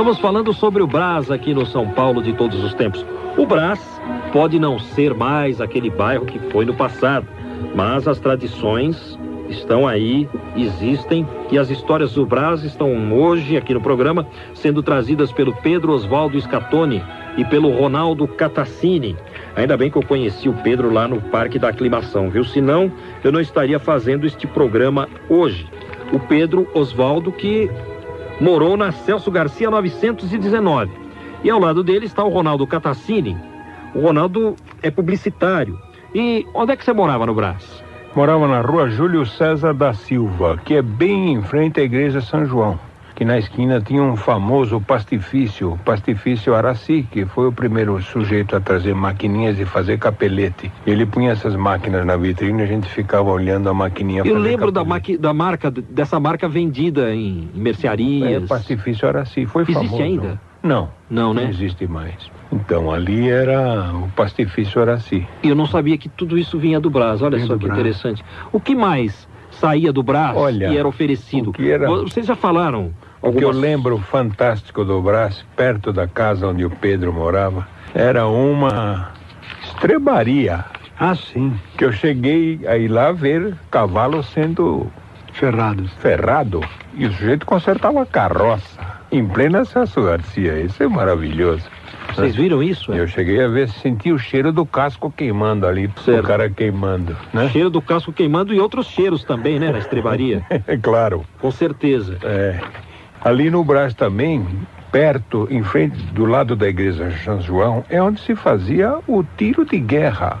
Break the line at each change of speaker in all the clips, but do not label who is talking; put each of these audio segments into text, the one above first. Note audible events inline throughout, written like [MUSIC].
Estamos falando sobre o Brás aqui no São Paulo de todos os tempos. O Brás pode não ser mais aquele bairro que foi no passado, mas as tradições estão aí, existem e as histórias do Brás estão hoje aqui no programa sendo trazidas pelo Pedro Oswaldo Scatoni e pelo Ronaldo Catassini. Ainda bem que eu conheci o Pedro lá no Parque da Aclimação, viu? Senão eu não estaria fazendo este programa hoje. O Pedro Oswaldo que morou na Celso Garcia 919. E ao lado dele está o Ronaldo Catassini. O Ronaldo é publicitário. E onde é que você morava no Brás?
Morava na rua Júlio César da Silva, que é bem em frente à igreja São João. Que na esquina tinha um famoso pastifício, pastifício Araci, que foi o primeiro sujeito a trazer maquininhas e fazer capelete. Ele punha essas máquinas na vitrine e a gente ficava olhando a maquininha
Eu lembro da, maqui, da marca, dessa marca vendida em mercearias.
É, pastifício Araci, foi
Existe
famoso.
ainda?
Não,
Não, né?
não existe mais. Então, ali era o pastifício Araci.
E eu não sabia que tudo isso vinha do Brás. Olha só que
Brás.
interessante. O que mais saía do Brás
Olha,
e era oferecido?
era-
Vocês já falaram
O que eu
algumas...
lembro fantástico do Brás, perto da casa onde o Pedro morava, era uma estrebaria.
Ah, sim.
Que eu cheguei a ir lá ver cavalo sendo
Ferrados.
ferrado e o sujeito consertava a carroça em plena Celso Garcia. Isso é maravilhoso.
Vocês viram isso? é?
Eu cheguei a ver, senti o cheiro do casco queimando ali,
Certo.
o cara queimando, né?
Cheiro do casco queimando e outros cheiros também, né? Na estrebaria.
É [LAUGHS] claro.
Com certeza.
É. Ali no Brás também, perto, em frente, do lado da igreja São João, é onde se fazia o tiro de guerra.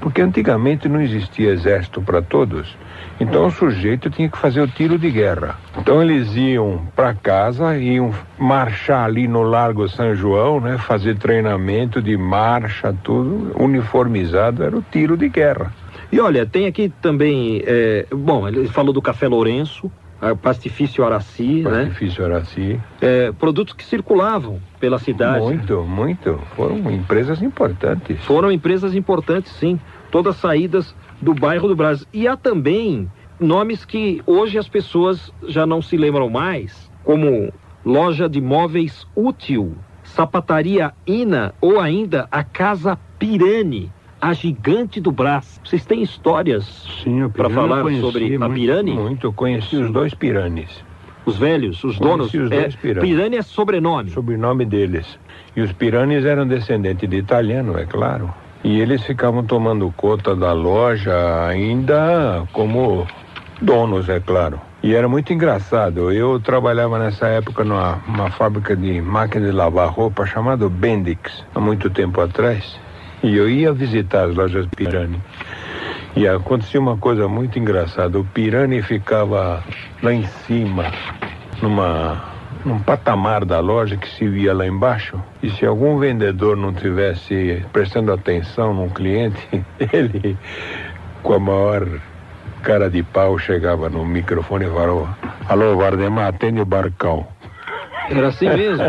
Porque antigamente não existia exército para todos. Então o sujeito tinha que fazer o tiro de guerra. Então eles iam para casa, iam marchar ali no Largo São João, né? Fazer treinamento de marcha, tudo uniformizado, era o tiro de guerra.
E olha, tem aqui também... é, Bom, ele falou do Café Lourenço, Pastifício Araci, né?
Era assim.
É, produtos que circulavam pela cidade.
Muito, muito. Foram empresas importantes.
Foram empresas importantes, sim. Todas saídas do bairro do Brasil. E há também nomes que hoje as pessoas já não se lembram mais, como Loja de Móveis Útil, Sapataria Ina ou ainda a Casa Pirani, a gigante do Brás. Vocês têm histórias para falar
conheci
sobre a
muito.
Pirani?
Muito. Eu conheci os dois piranes.
Os velhos, os donos.
Conheci os
é,
dois Pirani.
Pirani é sobrenome.
sobrenome deles. E os piranes eram descendentes de italiano, é claro. E eles ficavam tomando conta da loja ainda como donos, é claro. E era muito engraçado. Eu trabalhava nessa época numa, numa fábrica de máquina de lavar roupa chamada Bendix, há muito tempo atrás. E eu ia visitar as lojas Pirani. E acontecia uma coisa muito engraçada. O Pirani ficava lá em cima, numa, num patamar da loja que se via lá embaixo. E se algum vendedor não tivesse prestando atenção num cliente, [LAUGHS] ele, com a maior cara de pau, chegava no microfone e falou: Alô, Vardemar, atende o barcão.
Era assim mesmo.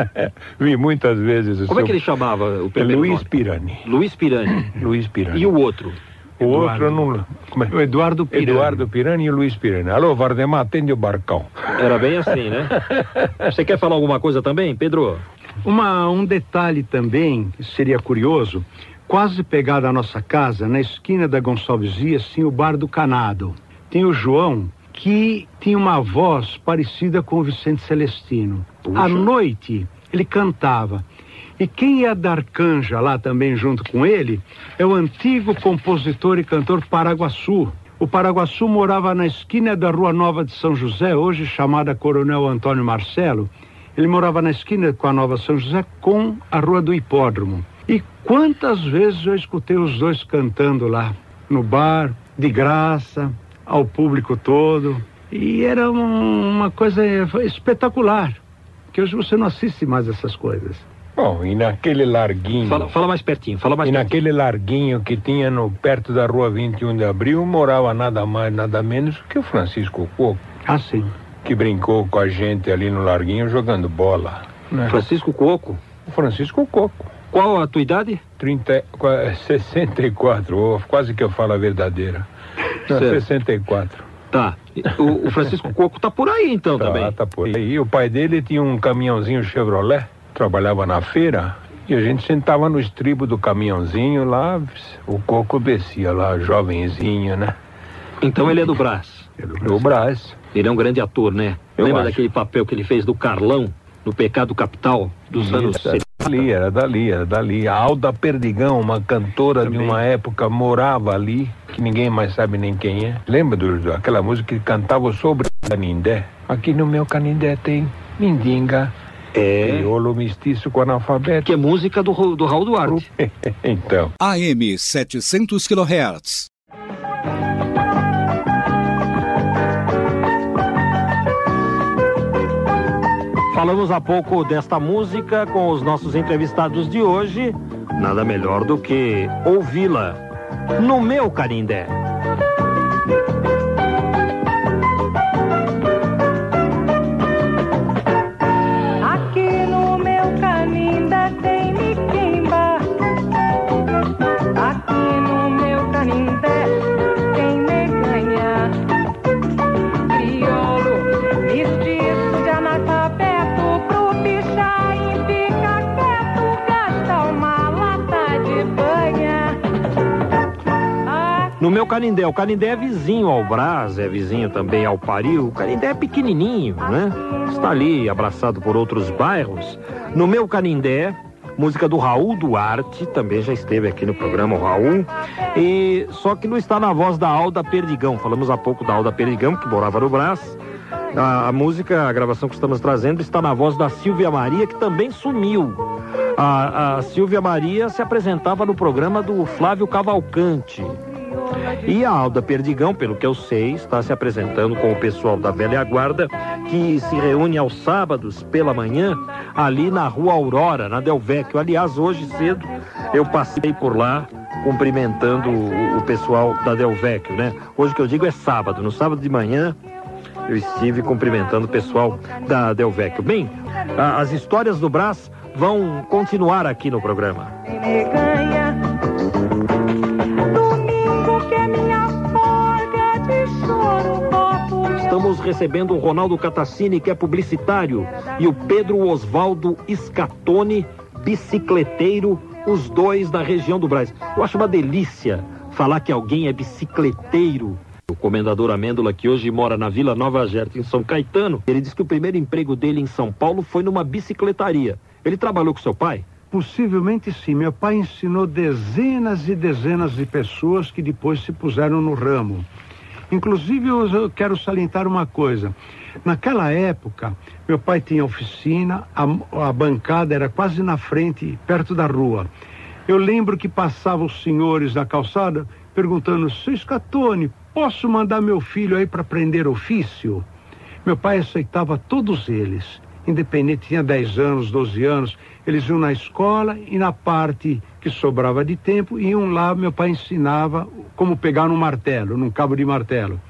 [LAUGHS]
Vi muitas vezes
Como é
seu-
que ele chamava o
É
primeiro
Luiz
nome?
Pirani.
Luiz Pirani. [CLEARS THROAT]
Luiz Pirani.
E o outro?
O outro eu não. Como é?
O Eduardo Pirani.
Eduardo Pirani e o Luiz Pirani. Alô, Vardemar, atende o barcão.
Era bem assim, né? [LAUGHS] Você quer falar alguma coisa também, Pedro?
Uma, um detalhe também que seria curioso, quase pegado à nossa casa, na esquina da Gonçalves Dias, tinha o Bar do Canado. Tem o João, que tinha uma voz parecida com o Vicente Celestino.
Puxa.
À noite, ele cantava. E quem ia dar canja lá também junto com ele é o antigo compositor e cantor Paraguaçu. O Paraguaçu morava na esquina da Rua Nova de São José, hoje chamada Coronel Antônio Marcelo. Ele morava na esquina com a Nova São José com a Rua do Hipódromo. E quantas vezes eu escutei os dois cantando lá, no bar, de graça, ao público todo. E era um, uma coisa espetacular, que hoje você não assiste mais essas coisas.
Bom, e naquele larguinho.
Fala, fala mais pertinho, fala mais
E
pertinho.
naquele larguinho que tinha no, perto da rua 21 de abril, morava nada mais, nada menos que o Francisco Coco,
Ah, sim.
que brincou com a gente ali no larguinho jogando bola. Né?
Francisco Coco.
O Francisco Coco.
Qual a tua idade?
30, qua- 64, oh, quase que eu falo a verdadeira. Não,
Certo.
64.
Tá. O, o Francisco Coco tá por aí então
Tá,
também.
tá por aí. O pai dele tinha um caminhãozinho Chevrolet, trabalhava na feira, e a gente sentava no estribo do caminhãozinho lá, o coco descia lá, jovenzinho, né?
Então ele é do Brás.
No Brás.
Ele é um grande ator, né?
Eu
Lembra
acho.
daquele papel que ele fez do Carlão no Pecado Capital dos anos
Isso, era dali, era dali, era dali. A Alda Perdigão, uma cantora de
Também.
uma época, morava ali, que ninguém mais sabe nem quem é. Lembra do, do- aquela música que cantava sobre Canindé? Aqui no meu Canindé tem Mindinga,
É.
crioulo mestiço com analfabeto.
Que é música do, do Raul Duarte. [LAUGHS]
então,
AM 700 kHz.
Falamos há pouco desta música com os nossos entrevistados de hoje. Nada melhor do que ouvi-la no meu Carindé.
Meu Canindé,
o Canindé é vizinho ao Brás, é vizinho também ao Paril. O Canindé é pequenininho, né? Está ali abraçado por outros bairros. No meu Canindé, música do Raul Duarte, também já esteve aqui no programa o Raul. E só que não está na voz da Alda Perdigão. Falamos há pouco da Alda Perdigão, que morava no Brás. A, a música, a gravação que estamos trazendo está na voz da Silvia Maria, que também sumiu. A, a Silvia Maria se apresentava no programa do Flávio Cavalcante. E a Alda Perdigão, pelo que eu sei, está se apresentando com o pessoal da Velha Guarda, que se reúne aos sábados pela manhã, ali na Rua Aurora, na Del Vecchio. Aliás, hoje cedo eu passei por lá cumprimentando o, o pessoal da Del Vecchio, né? Hoje que eu digo é sábado. No sábado de manhã eu estive cumprimentando o pessoal da Del Vecchio. Bem, a- as histórias do Brás vão continuar aqui no programa.
neganha. Domingo
Estamos recebendo o Ronaldo Catacini, que é publicitário, e o Pedro Osvaldo Scatone, bicicleteiro, os dois da região do Brás. Eu acho uma delícia falar que alguém é bicicleteiro. O comendador Amêndola, que hoje mora na Vila Nova Gerta, em São Caetano, ele disse que o primeiro emprego dele em São Paulo foi numa bicicletaria. Ele trabalhou com seu pai?
Possivelmente sim. Meu pai ensinou dezenas e dezenas de pessoas que depois se puseram no ramo. Inclusive, eu quero salientar uma coisa. Naquela época, meu pai tinha oficina, a, a bancada era quase na frente, perto da rua. Eu lembro que passavam os senhores na calçada perguntando: Seu Scatone, posso mandar meu filho aí para aprender ofício? Meu pai aceitava todos eles, independente, tinha 10 anos, 12 anos. Eles iam na escola e na parte que sobrava de tempo, iam lá, meu pai ensinava como pegar um martelo, num cabo de martelo.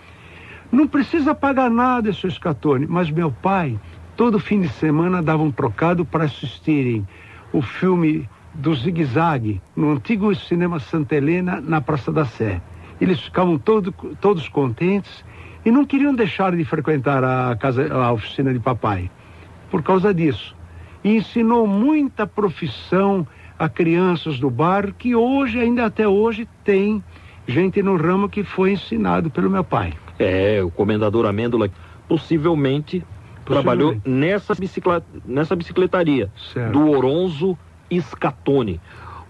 Não precisa pagar nada, seu Scatone, mas meu pai, todo fim de semana, dava um trocado para assistirem o filme do Zig Zag, no antigo cinema Santa Helena, na Praça da Sé. Eles ficavam todo, todos contentes e não queriam deixar de frequentar a, casa, a oficina de papai, por causa disso. E ensinou muita profissão a crianças do bairro que hoje, ainda até hoje, tem gente no ramo que foi ensinado pelo meu pai.
É, o comendador Amêndola possivelmente, trabalhou nessa, bicicla, nessa bicicletaria
Certo.
do Oronzo Scatone.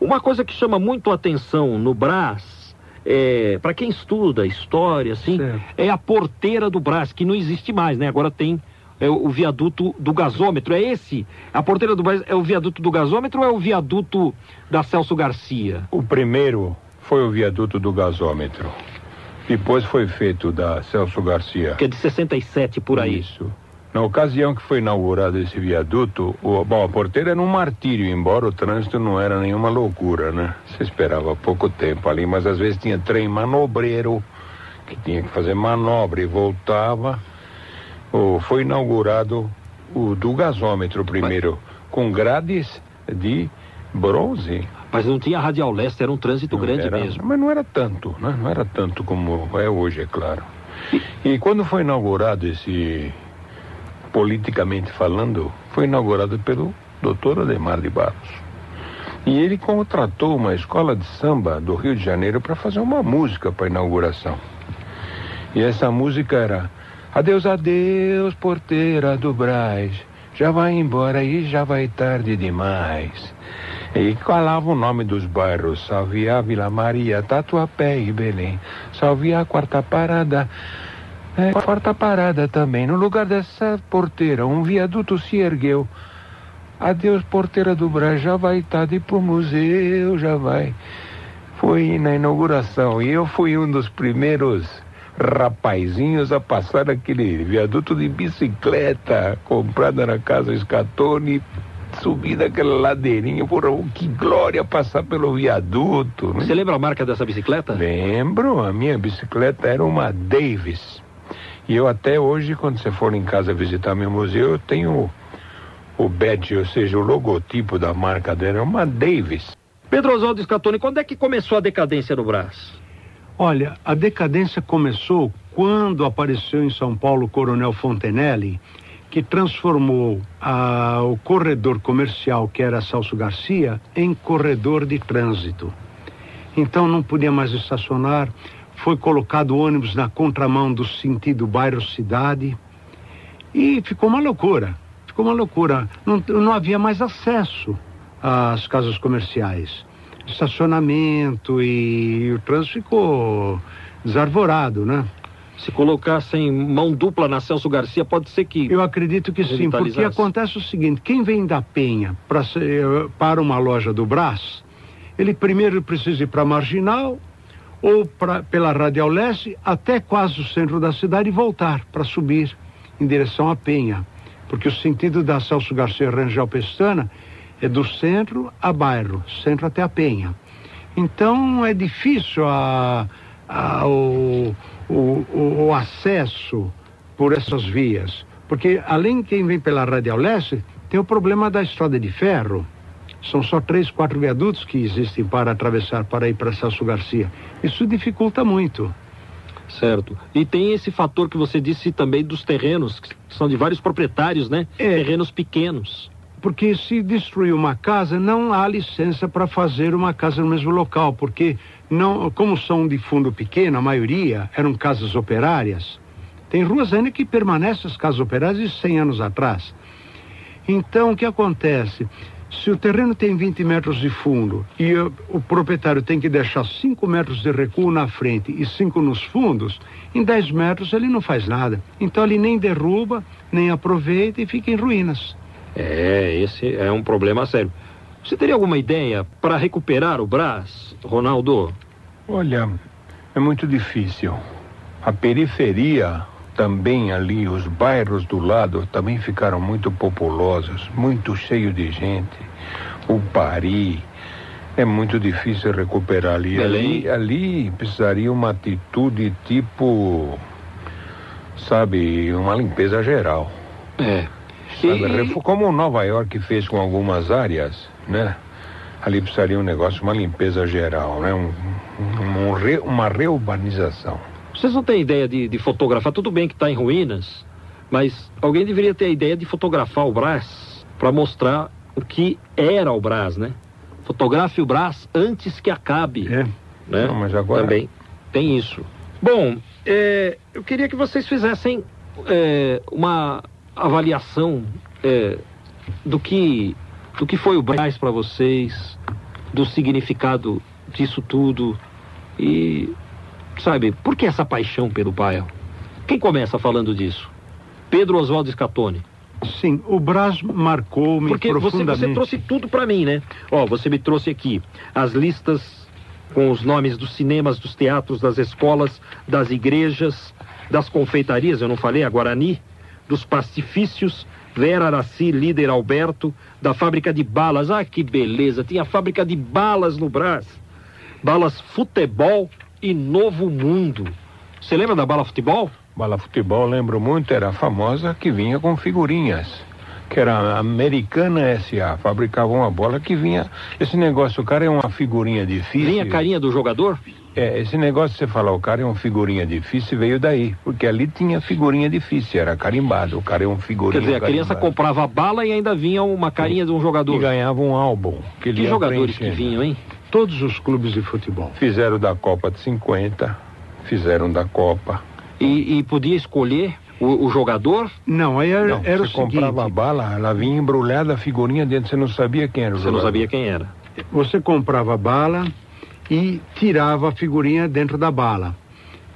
Uma coisa que chama muito a atenção no Brás, é, para quem estuda história, assim,
Certo.
é a porteira do Brás, que não existe mais, né? Agora tem é, o, viaduto do gasômetro. É esse? A porteira do Brás é o viaduto do gasômetro ou é o viaduto da Celso Garcia?
o primeiro foi o viaduto do gasômetro. Depois foi feito da Celso Garcia.
Que é de 67 por aí.
Isso. Na ocasião que foi inaugurado esse viaduto, o, bom, a porteira era um martírio, embora o trânsito não era nenhuma loucura, né? Você esperava pouco tempo ali, mas às vezes tinha trem manobreiro, que tinha que fazer manobra e voltava. O, foi inaugurado o do gasômetro primeiro, com grades de bronze.
Mas não tinha radial leste, era um trânsito grande
Era-
mesmo.
Mas não era tanto, né? Não era tanto como é hoje, é claro. E quando foi inaugurado esse, politicamente falando, foi inaugurado pelo doutor Ademar de Barros. E ele contratou uma escola de samba do Rio de Janeiro para fazer uma música para a inauguração. E essa música era Adeus, adeus, porteira do Braz. Já vai embora e já vai tarde demais. E falava o nome dos bairros: Salvia, Vila Maria, Tatuapé e Belém. Salvia, quarta parada. É, quarta parada também. No lugar dessa porteira, um viaduto se ergueu. Adeus, porteira do Braz, já vai tarde pro museu, já vai. Foi na inauguração e eu fui um dos primeiros rapazinhos a passar aquele viaduto de bicicleta comprada na casa Scatone, subir daquela ladeirinha. Porra, que glória passar pelo viaduto. né?
Você lembra a marca dessa bicicleta?
Lembro, a minha bicicleta era uma Davis. E eu até hoje, quando você for em casa visitar meu museu, eu tenho o badge, ou seja, o logotipo da marca dela, é uma Davis.
Pedro Oswaldo Scatoni, quando é que começou a decadência no Brás?
Olha, a decadência começou quando apareceu em São Paulo o Coronel Fontenelle, que transformou ah, o corredor comercial, que era Celso Garcia, em corredor de trânsito. Então não podia mais estacionar, foi colocado ônibus na contramão do sentido bairro-cidade e ficou uma loucura. Ficou uma loucura. Não, não havia mais acesso às casas comerciais. Estacionamento e o trânsito ficou desarvorado, né?
Se colocassem mão dupla na Celso Garcia, pode ser que.
Eu acredito que sim, porque acontece o seguinte: quem vem da Penha pra, eh, para uma loja do Brás, ele primeiro precisa ir para Marginal ou pra, pela Radial Leste até quase o centro da cidade e voltar para subir em direção à Penha. Porque o sentido da Celso Garcia Rangel Pestana é do centro a bairro, centro até a Penha. Então é difícil a, a- o, o, o- acesso por essas vias. Porque além de quem vem pela Radial Leste, tem o problema da estrada de ferro. São só três, quatro viadutos que existem para atravessar para ir para Celso Garcia. Isso dificulta muito.
Certo. E tem esse fator que você disse também dos terrenos, que são de vários proprietários, né?
É.
Terrenos pequenos.
Porque se destruir uma casa, não há licença para fazer uma casa no mesmo local, porque não, como são de fundo pequeno, a maioria eram casas operárias. Tem ruas ainda que permanecem as casas operárias de 100 anos atrás. Então, o que acontece? Se o terreno tem 20 metros de fundo e o, o proprietário tem que deixar 5 metros de recuo na frente e 5 nos fundos, em 10 metros ele não faz nada. Então ele nem derruba, nem aproveita e fica em ruínas.
É, esse é um problema sério. Você teria alguma ideia para recuperar o Brás, Ronaldo?
Olha, é muito difícil. A periferia também ali, os bairros do lado também ficaram muito populosos, muito cheio de gente. O Pari. É muito difícil recuperar ali. Ali, ali precisaria uma atitude tipo, sabe, uma limpeza geral.
É. E-
Como Nova York fez com algumas áreas, né? Ali precisaria um negócio, uma limpeza geral, né? Um, um- um re- uma reurbanização.
Vocês não têm ideia de, de fotografar? Tudo bem que está em ruínas, mas alguém deveria ter a ideia de fotografar o Brás para mostrar o que era o Brás, né? Fotografe o Brás antes que acabe.
É.
né?
Não, mas agora-
Também tem isso. Bom, é, eu queria que vocês fizessem é, uma avaliação é, do que do que foi o Brás para vocês, do significado disso tudo e sabe por que essa paixão pelo bairro? Quem começa falando disso? Pedro Oswaldo Scatone.
Sim, o Brás marcou-me
Porque você,
profundamente.
você trouxe tudo para mim, né? Ó, você me trouxe aqui as listas com os nomes dos cinemas, dos teatros, das escolas, das igrejas, das confeitarias, eu não falei, a Guarani, dos pastifícios, Vera Araci, líder Alberto, da fábrica de balas. Ah, que beleza! Tinha fábrica de balas no Brás. Balas Futebol e Novo Mundo. Você lembra da bala futebol?
Bala futebol, lembro muito, era a famosa que vinha com figurinhas. Que era a Americana SA, fabricava uma bola que vinha. Esse negócio, o cara é uma figurinha difícil.
Vinha a carinha do jogador?
É, esse negócio de você falar, o cara é uma figurinha difícil, veio daí. Porque ali tinha figurinha difícil, era carimbado. O cara é um figurinha
Quer dizer, a criança
carimbado.
comprava bala e ainda vinha uma carinha de um
E
jogador.
ganhava um álbum. Que, ele
Que jogadores que vinham, hein?
Todos os clubes de futebol.
Fizeram da Copa de 50, fizeram da Copa.
E, e podia escolher o, o jogador?
Não, aí era,
Não,
era o
você comprava a
seguinte:
bala, ela vinha embrulhada, a figurinha dentro, você não sabia quem era o
Você não
jogador.
sabia quem era.
você comprava a bala e tirava a figurinha dentro da bala.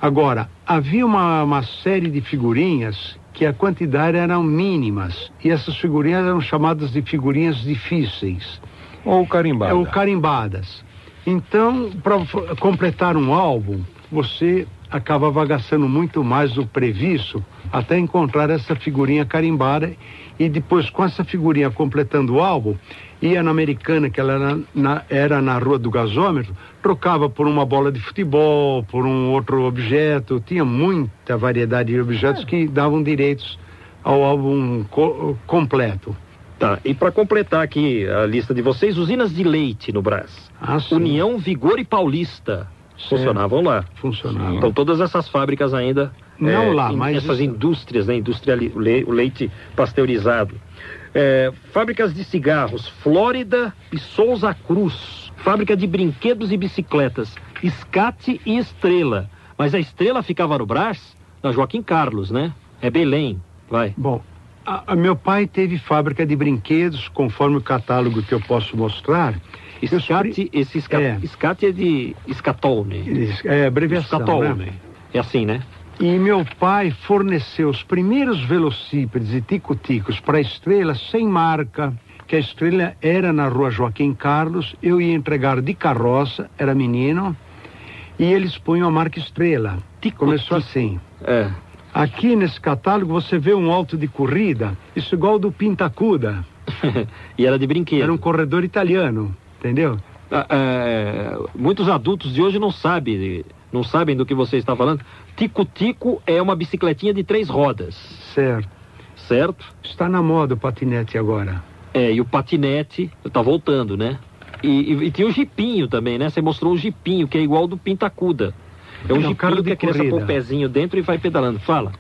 Agora, havia uma, uma série de figurinhas que a quantidade eram mínimas. E essas figurinhas eram chamadas de figurinhas difíceis.
Ou carimbada.
É o carimbadas. Então, para completar um álbum, você acabava gastando muito mais do previsto até encontrar essa figurinha carimbada e depois com essa figurinha completando o álbum, ia na Americana, que ela era na, era na Rua do Gasômetro, trocava por uma bola de futebol, por um outro objeto, tinha muita variedade de objetos que davam direitos ao álbum co- completo.
Tá, e para completar aqui a lista de vocês, usinas de leite no Brás.
Ah,
União, Vigor e Paulista funcionavam lá.
funcionava.
Então todas essas fábricas ainda.
Não
é,
lá, mas
Essas indústrias, né? Indústria o leite pasteurizado. É, fábricas de cigarros, Flórida e Souza Cruz. Fábrica de brinquedos e bicicletas, Escate e Estrela. Mas a Estrela ficava no Brás, na Joaquim Carlos, né? É Belém, vai.
Bom, a- a meu pai teve fábrica de brinquedos, conforme o catálogo que eu posso mostrar.
Escate, esse esca,
É.
escate é de escatone.
É abreviação,
Escatone.
né?
É assim, né?
E meu pai forneceu os primeiros velocípedes e tico-ticos para a Estrela sem marca, que a Estrela era na rua Joaquim Carlos, eu ia entregar de carroça, era menino, e eles punham a marca Estrela.
Tico-tico.
Começou assim.
É.
Aqui nesse catálogo você vê um alto de corrida, isso igual do Pintacuda, [LAUGHS]
e era de brinquedo.
era um corredor italiano, entendeu?
Ah, é, muitos adultos de hoje não sabem, não sabem do que você está falando. Tico-tico é uma bicicletinha de três rodas,
Certo.
certo?
Está na moda o patinete agora.
É, e o patinete tá voltando, né? E, e- e tinha o jipinho também, né? Você mostrou o jipinho, que é igual ao do Pintacuda. É um
É carro
jipinho
de
que a criança
corrida.
põe o pezinho dentro e vai pedalando. Fala.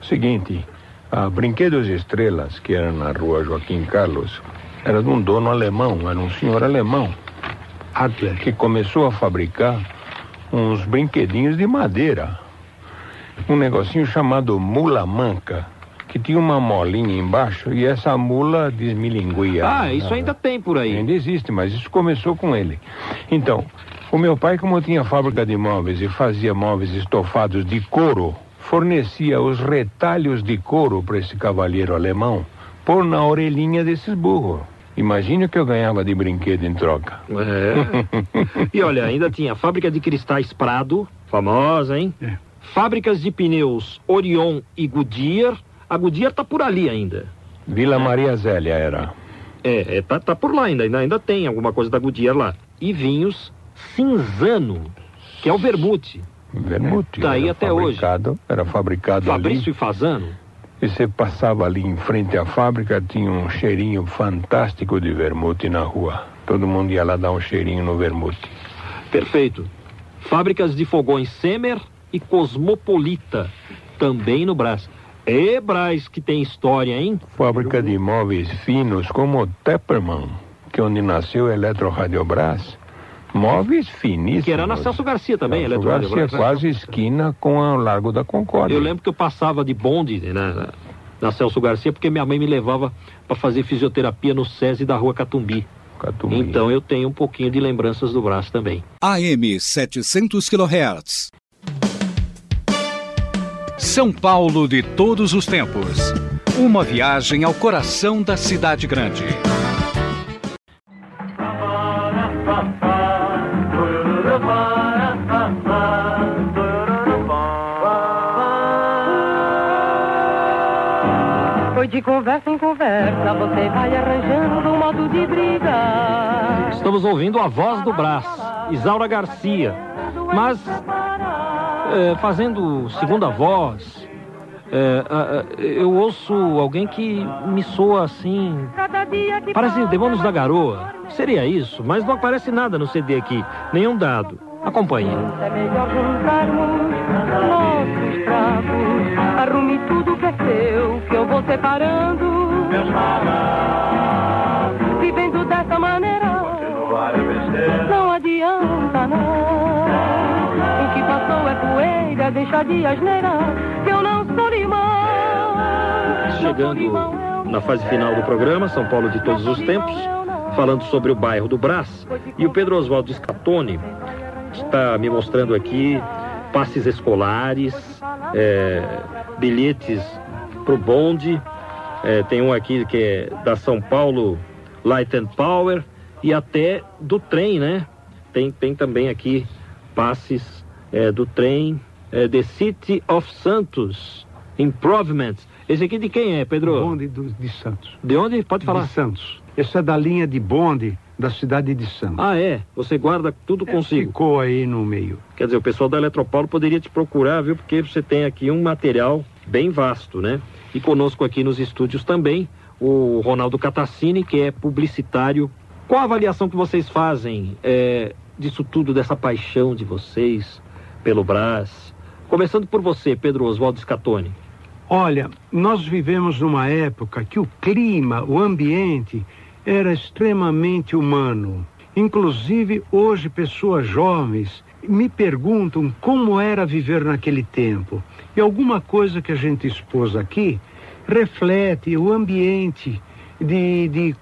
Seguinte, a Brinquedos Estrelas, que era na rua Joaquim Carlos, era de um dono alemão, era um senhor alemão,
Adler.
que começou a fabricar uns brinquedinhos de madeira. Um negocinho chamado mula manca, que tinha uma molinha embaixo e essa mula desmilinguia.
Ah, isso ainda tem por aí.
Ainda existe, mas isso começou com ele. Então, o meu pai, como tinha fábrica de móveis e fazia móveis estofados de couro, fornecia os retalhos de couro para esse cavalheiro alemão pôr na orelhinha desses burros. Imagine o que eu ganhava de brinquedo em troca.
É. [LAUGHS] e olha, ainda tinha fábrica de cristais Prado, famosa, hein?
É.
Fábricas de pneus Orion e Goodyear. A Goodyear tá por ali ainda.
Vila Maria Zélia era.
É, é, tá, tá por lá ainda, ainda. Ainda tem alguma coisa da Goodyear lá. E vinhos Cinzano, que é o vermute.
Vermute.
Tá aí até hoje.
Era fabricado
Fabrício
ali.
e Fazano.
E você passava ali em frente à fábrica, tinha um cheirinho fantástico de vermute na rua. Todo mundo ia lá dar um cheirinho no vermute.
Perfeito. Fábricas de fogões Semer e Cosmopolita, também no Brás. É Brás que tem história, hein?
Fábrica de móveis finos como o Tepperman, que é onde nasceu o Eletroradiobras. Móveis finíssimos.
Que era na Celso Garcia também,
Celso Garcia,
Brás.
quase esquina com o Largo da Concórdia.
Eu lembro que eu passava de bonde né, na, Celso Garcia, porque minha mãe me levava para fazer fisioterapia no SESI da rua Catumbi.
Catumbi.
Então eu tenho um pouquinho de lembranças do Brás também.
AM 700 kHz. São Paulo de todos os tempos. Uma viagem ao coração da cidade grande.
Foi de conversa em conversa, você vai arranjando um modo de brigar.
Estamos ouvindo a voz do Brás, Isaura Garcia. Mas é, fazendo segunda voz, é, eu ouço alguém que me soa assim. Parece Demônios da Garoa. Seria isso, mas não aparece nada no CD aqui, nenhum dado. Acompanhe.
É melhor juntarmos nossos trapos. Arrume tudo que é seu, que eu vou separando. Vivendo dessa maneira, não adianta não. Deixa de asneira, que eu não sou limão.
Chegando na fase final do programa, São Paulo de todos os tempos, falando sobre o bairro do Brás. E o Pedro Oswaldo Scatoni está me mostrando aqui passes escolares, é, bilhetes para o bonde. É, tem um aqui que é da São Paulo Light and Power e até do trem, né? Tem, tem também aqui passes é, do trem é, The City of Santos Improvements. Esse aqui de quem é, Pedro?
Bonde do- de Santos.
De onde? Pode falar.
De Santos. Esse é da linha de bonde da cidade de Santos.
Ah, é? Você guarda tudo consigo.
Ficou aí no meio.
Quer dizer, o pessoal da Eletropaulo poderia te procurar, viu? Porque você tem aqui um material bem vasto, né? E conosco aqui nos estúdios também o Ronaldo Catassini, que é publicitário. Qual a avaliação que vocês fazem é, disso tudo, dessa paixão de vocês pelo Brás? Começando por você, Pedro Oswaldo Scatoni.
Olha, nós vivemos numa época que o clima, o ambiente era extremamente humano. Inclusive, hoje, pessoas jovens me perguntam como era viver naquele tempo. E alguma coisa que a gente expôs aqui reflete o ambiente de, de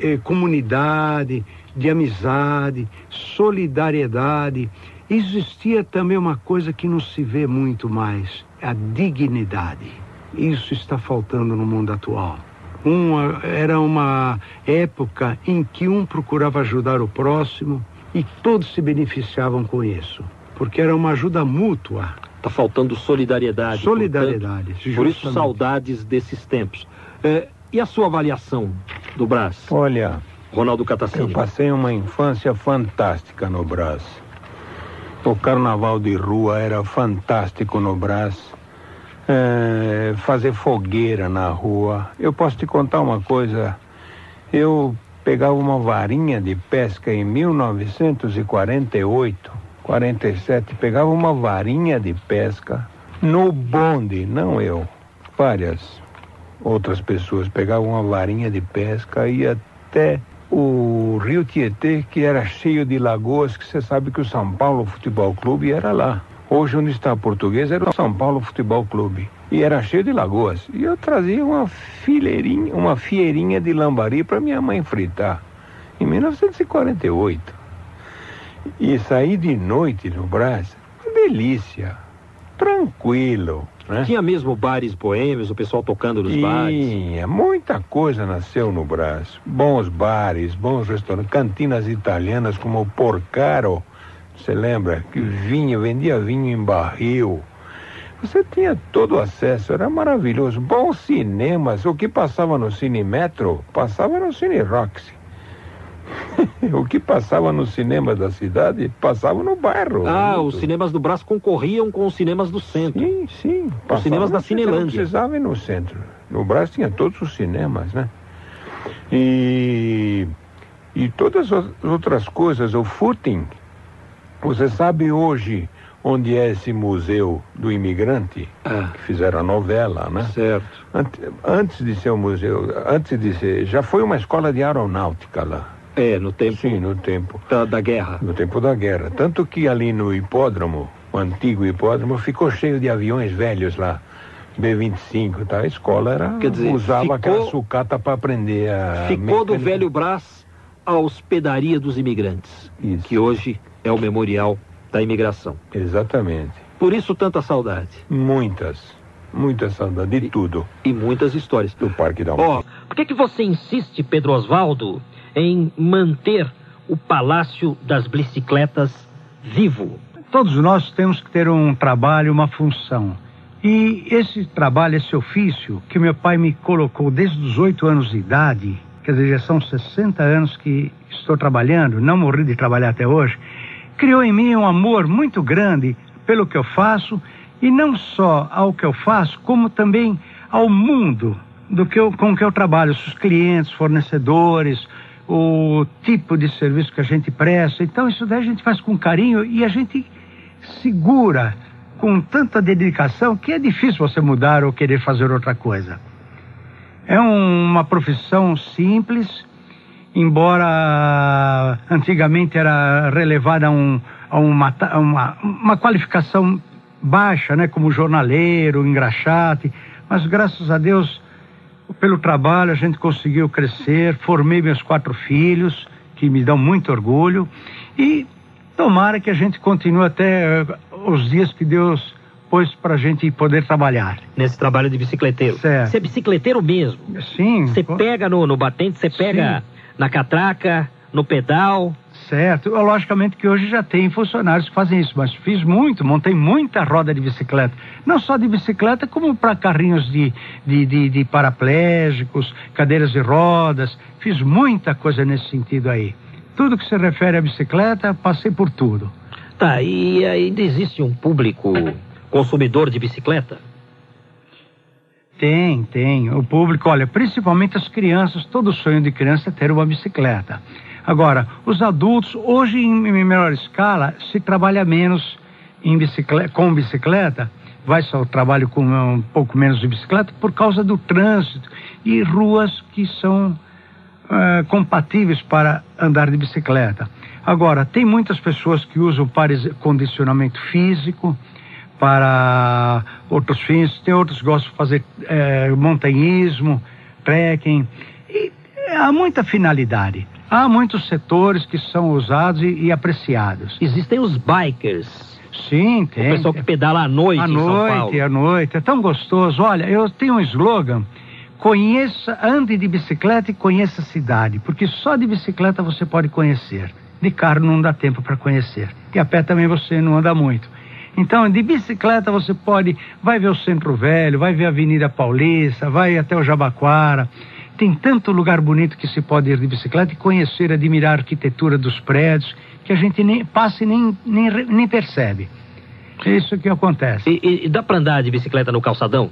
eh, comunidade, de amizade, solidariedade. Existia também uma coisa que não se vê muito mais: a dignidade. Isso está faltando no mundo atual. Uma, era uma época em que um procurava ajudar o próximo e todos se beneficiavam com isso, porque era uma ajuda mútua.
Tá faltando solidariedade.
Solidariedade,
portanto. Por isso, saudades desses tempos. É, e a sua avaliação do Brás,
Olha,
Ronaldo
eu
Catassini?
passei uma infância fantástica no Brás. O carnaval de rua era fantástico no Brás. É, fazer fogueira na rua. Eu posso te contar uma coisa. Eu pegava uma varinha de pesca em 1948, 47, pegava uma varinha de pesca no bonde, não eu, várias outras pessoas pegavam uma varinha de pesca e até o Rio Tietê, que era cheio de lagoas, que você sabe que o São Paulo Futebol Clube era lá. Hoje onde está a portuguesa era o São Paulo Futebol Clube. E era cheio de lagoas. E eu trazia uma fileirinha, uma fieirinha de lambari para minha mãe fritar. Em 1948. E sair de noite no Brás, uma delícia. Tranquilo, né?
Tinha mesmo bares boêmios, o pessoal tocando nos bares.
Tinha, muita coisa nasceu no Brás. Bons bares, bons restaurantes, cantinas italianas como o Porcaro, você lembra? Que vinho, vendia vinho em barril. Você tinha todo o acesso, era maravilhoso. Bons cinemas, o que passava no Cine Metro, passava no Cine Roxy. [LAUGHS] o que passava no cinema da cidade, passava no bairro.
Ah,
Muito.
os cinemas do Brás concorriam com os cinemas do centro.
Sim, sim.
Os cinemas da
centro, Não
Cinelândia.
precisava ir no centro. No Brás tinha todos os cinemas, né? E, e todas as outras coisas, o footing. Você sabe hoje onde é esse museu do imigrante?
Ah,
Que fizeram a novela, né?
certo.
Ante- Antes de ser um museu, antes de ser. Já foi uma escola de aeronáutica lá.
É, no tempo
Sim, no tempo.
da, da guerra.
No tempo da guerra. Tanto que ali no hipódromo, o antigo hipódromo, ficou cheio de aviões velhos lá. B-25, tá? A escola era,
Quer dizer,
usava
ficou-
aquela sucata para aprender a...
Ficou do. Velho Brás à hospedaria dos imigrantes,
Isso.
que hoje é o memorial da imigração.
Exatamente.
Por isso tanta saudade
Muitas, muita saudade de tudo.
e muitas histórias.
Do Parque da
Ó, por que, que você insiste, Pedro Osvaldo, em manter o Palácio das Bicicletas vivo?
Todos nós temos que ter um trabalho, uma função. E esse trabalho, esse ofício, que meu pai me colocou desde os oito anos de idade, quer dizer, já são 60 anos que estou trabalhando, não morri de trabalhar até hoje, criou em mim um amor muito grande pelo que eu faço e não só ao que eu faço, como também ao mundo do que eu, com que eu trabalho, os clientes, fornecedores, o tipo de serviço que a gente presta. Então, isso daí a gente faz com carinho e a gente segura com tanta dedicação que é difícil você mudar ou querer fazer outra coisa. É um, uma profissão simples, embora antigamente era relevada a, um, a uma, uma, uma qualificação baixa, né, como jornaleiro, engraxate, mas graças a Deus, pelo trabalho, a gente conseguiu crescer, formei meus quatro filhos, que me dão muito orgulho, e tomara que a gente continue até eh, os dias que Deus pôs para a gente poder trabalhar.
Nesse trabalho de bicicleteiro.
Certo.
Você é bicicleteiro mesmo?
Sim.
Você pega no, no batente, você pega Sim. na catraca, no pedal?
Certo. Logicamente que hoje já tem funcionários que fazem isso, mas fiz muito, montei muita roda de bicicleta. Não só de bicicleta, como para carrinhos de, de, de, de paraplégicos, cadeiras de rodas. Fiz muita coisa nesse sentido aí. Tudo que se refere à bicicleta, passei por tudo.
Tá, e ainda existe um público consumidor de bicicleta?
Tem, tem. O público, olha, principalmente as crianças, todo sonho de criança é ter uma bicicleta. Agora, os adultos, hoje em menor escala, se trabalha menos bicicleta, com bicicleta, vai só o trabalho com um pouco menos de bicicleta por causa do trânsito e ruas que são uh, compatíveis para andar de bicicleta. Agora, tem muitas pessoas que usam para condicionamento físico, para outros fins, tem outros que gostam de fazer uh, montanhismo, trekking, e há muita finalidade. Há muitos setores que são usados e, e apreciados.
Existem os bikers.
Sim, tem.
O pessoal que pedala à noite
à
em
noite,
São Paulo.
À noite, é tão gostoso. Olha, eu tenho um slogan, conheça, ande de bicicleta e conheça a cidade, porque só de bicicleta você pode conhecer. De carro não dá tempo para conhecer. E a pé também você não anda muito. Então, de bicicleta você pode, vai ver o Centro Velho, vai ver a Avenida Paulista, vai até o Jabaquara, tem tanto lugar bonito que se pode ir de bicicleta e conhecer, admirar a arquitetura dos prédios, que a gente nem passa e nem, nem, nem percebe. É isso que acontece.
E, e dá para andar de bicicleta no calçadão?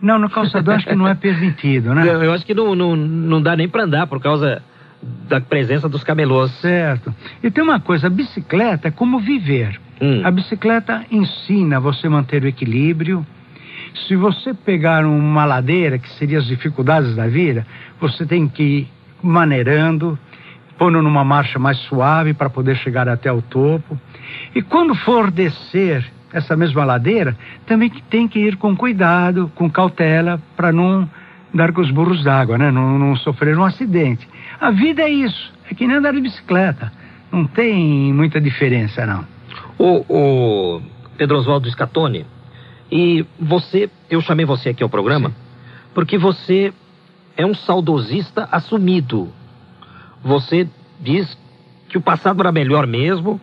Não, no calçadão acho que não é permitido, né?
Eu, [LAUGHS] eu acho que não, não, não dá nem para andar por causa da presença dos camelôs.
Certo. E tem uma coisa, a bicicleta é como viver.
Hum.
A bicicleta ensina você manter o equilíbrio, se você pegar uma ladeira, que seria as dificuldades da vida, você tem que ir maneirando, pondo numa marcha mais suave para poder chegar até o topo. E quando for descer essa mesma ladeira, também tem que ir com cuidado, com cautela, para não dar com os burros d'água, né? Não, não, sofrer um acidente. A vida é isso, é que nem andar de bicicleta. Não tem muita diferença, não.
O, o Pedro Oswaldo Scatone, e você, eu chamei você aqui ao programa Sim. porque você é um saudosista assumido. Você diz que o passado era melhor mesmo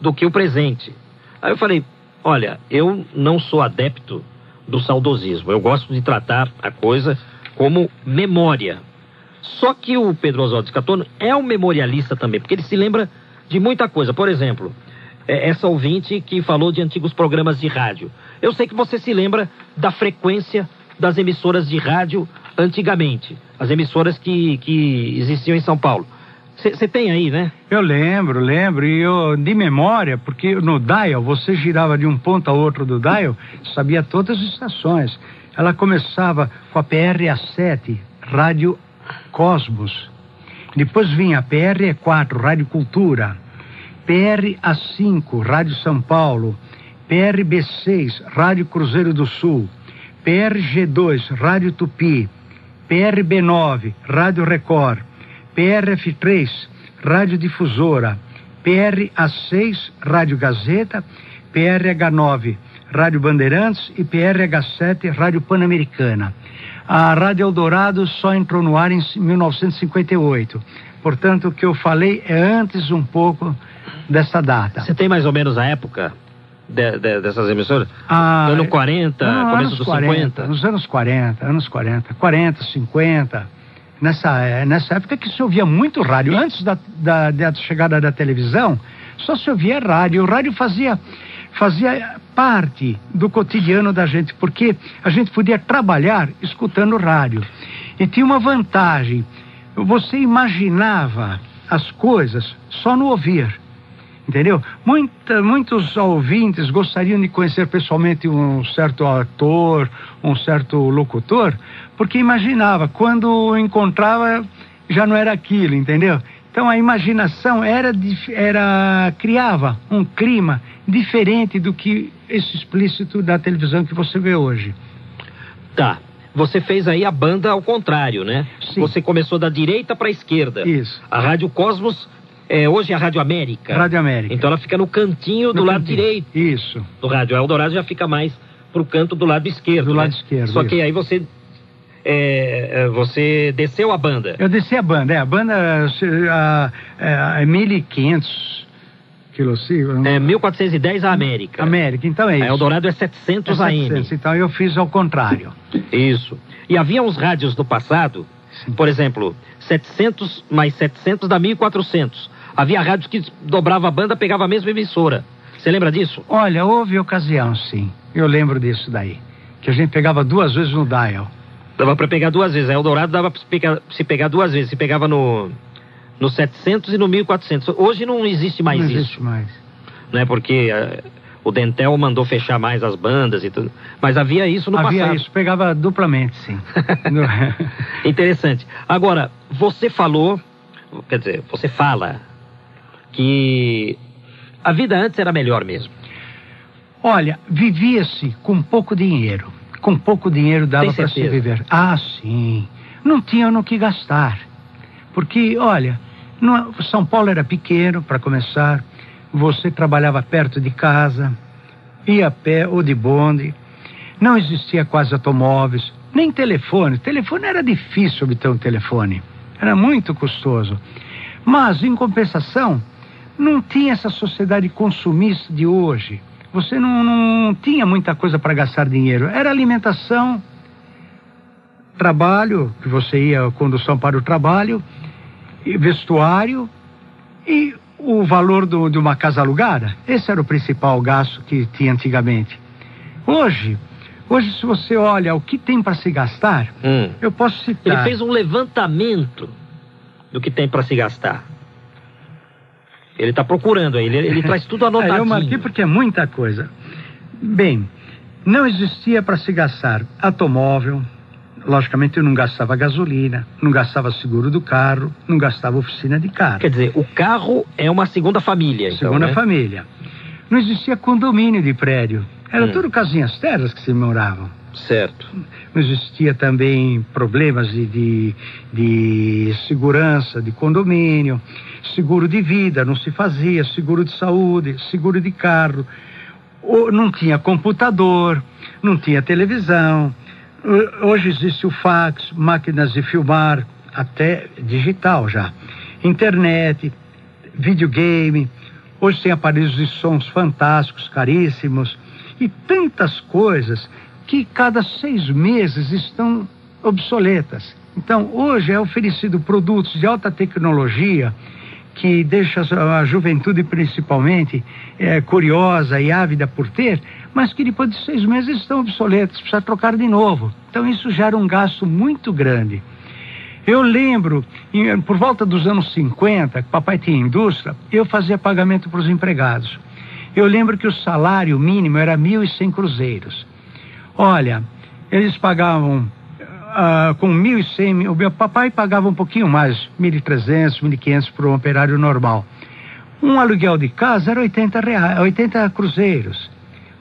do que o presente. Aí eu falei: olha, eu não sou adepto do saudosismo. Eu gosto de tratar a coisa como memória. Só que o Pedro Oswaldo Scatone é um memorialista também, porque ele se lembra de muita coisa. Por exemplo, é, essa ouvinte que falou de antigos programas de rádio. Eu sei que você se lembra da frequência das emissoras de rádio antigamente, as emissoras que, que existiam em São Paulo. Você tem aí, né?
Eu lembro, lembro, e eu de memória, porque no dial você girava de um ponto a outro do dial, sabia todas as estações. Ela começava com a PRA7, Rádio Cosmos. Depois vinha a PRE4, Rádio Cultura. PRA5, Rádio São Paulo. PRB6, Rádio Cruzeiro do Sul, PRG2, Rádio Tupi, PRB9, Rádio Record, PRF3, Rádio Difusora, PRA6, Rádio Gazeta, PRH9, Rádio Bandeirantes. E PRH7, Rádio Pan-Americana. A Rádio Eldorado só entrou no ar em 1958. Portanto, o que eu falei é antes um pouco dessa data.
Você tem mais ou menos a época de- de- dessas emissoras?
Ah,
ano 40,
não,
começo dos
40,
50?
Nos anos 40, anos 40, 40, 50. Nessa, eh, nessa época que se ouvia muito rádio. Antes da, da, da chegada da televisão, só se ouvia rádio. O rádio fazia, fazia parte do cotidiano da gente, porque a gente podia trabalhar escutando rádio. E tinha uma vantagem. Você imaginava as coisas só no ouvir. Entendeu? Muita, muitos ouvintes gostariam de conhecer pessoalmente um certo ator, um certo locutor, porque imaginava, quando encontrava, já não era aquilo, entendeu? Então a imaginação era, era criava um clima diferente do que esse explícito da televisão que você vê hoje.
Tá. Você fez aí a banda ao contrário, né?
Sim.
Você começou da direita para a esquerda.
Isso.
A Rádio Cosmos é hoje é a Rádio América.
Rádio América.
Então ela fica no cantinho do
No
lado
cantinho.
direito
Isso.
do rádio. A Eldorado já fica mais pro canto do lado esquerdo.
Do
né?
lado esquerdo,
Só que
isso.
aí você é, é, você desceu a banda.
Eu desci a banda, é, a banda a, é, é 1.500 quilociclos.
É 1410 a América.
América, então é
A
isso.
Eldorado é 700
É
AM.
700, então eu fiz ao contrário.
Isso. E havia uns rádios do passado,
Sim.
por exemplo, 700 mais 700 dá 1400. Havia rádios que dobrava a banda, pegava a mesma emissora. Você lembra disso?
Olha, houve ocasião, sim. Eu lembro disso daí. Que a gente pegava duas vezes no dial.
Dava para pegar duas vezes. A Eldorado dava para se pegar, duas vezes. Se pegava no, no 700 e no 1400. Hoje não existe mais
Não
isso.
existe mais.
né? Porque eh, o Dentel mandou fechar mais as bandas e tudo. Mas havia isso no
Havia
passado.
isso, pegava duplamente, sim. No- [LAUGHS]
Interessante. Agora, você falou, quer dizer, você fala que a vida antes era melhor mesmo.
Olha, vivia-se com pouco dinheiro. Com pouco dinheiro dava para se viver. Ah, sim. Não tinha no que gastar. Porque, olha, não- São Paulo era pequeno, para começar. Você trabalhava perto de casa, ia a pé ou de bonde. Não existia quase automóveis, nem telefone. Telefone era difícil obter um telefone. Era muito custoso. Mas, em compensação, não tinha essa sociedade consumista de hoje. Você não, não tinha muita coisa para gastar dinheiro. Era alimentação, trabalho, que você ia condução para o trabalho, e vestuário e o valor do- de uma casa alugada. Esse era o principal gasto que tinha antigamente. Hoje, hoje se você olha o que tem para se gastar,
Hum.
eu posso
Ele
citar.
fez um levantamento do que tem para se gastar. Ele está procurando aí, ele, ele traz tudo [LAUGHS]
É,
anotadinho.
eu marquei porque é muita coisa. Bem, não existia para se gastar automóvel, logicamente eu não gastava gasolina, não gastava seguro do carro, não gastava oficina de carro.
Quer dizer, o carro é uma segunda família, então,
Segunda
né?
família. Não existia condomínio de prédio. Era
Hum.
tudo casinhas terras que se moravam.
Certo.
Não existia também problemas de, de, de segurança de condomínio, seguro de vida não se fazia, seguro de saúde, seguro de carro. Não tinha computador, não tinha televisão. Ho- Hoje existe o fax, máquinas de filmar, até digital já. Internet, videogame. Hoje tem aparelhos de sons fantásticos, caríssimos. E tantas coisas que cada seis meses estão obsoletas. Então, hoje é oferecido produtos de alta tecnologia que deixa a juventude principalmente eh, curiosa e ávida por ter, mas que depois de seis meses estão obsoletos, precisa trocar de novo. Então isso gera um gasto muito grande. Eu lembro, em- por volta dos anos 50, que papai tinha indústria, eu fazia pagamento para os empregados. Eu lembro que o salário mínimo era 1.100 cruzeiros. Olha, eles pagavam ah, com 1.100, o meu papai pagava um pouquinho mais, 1.300, 1.500 para um operário normal. Um aluguel de casa era 80, reais, 80 cruzeiros.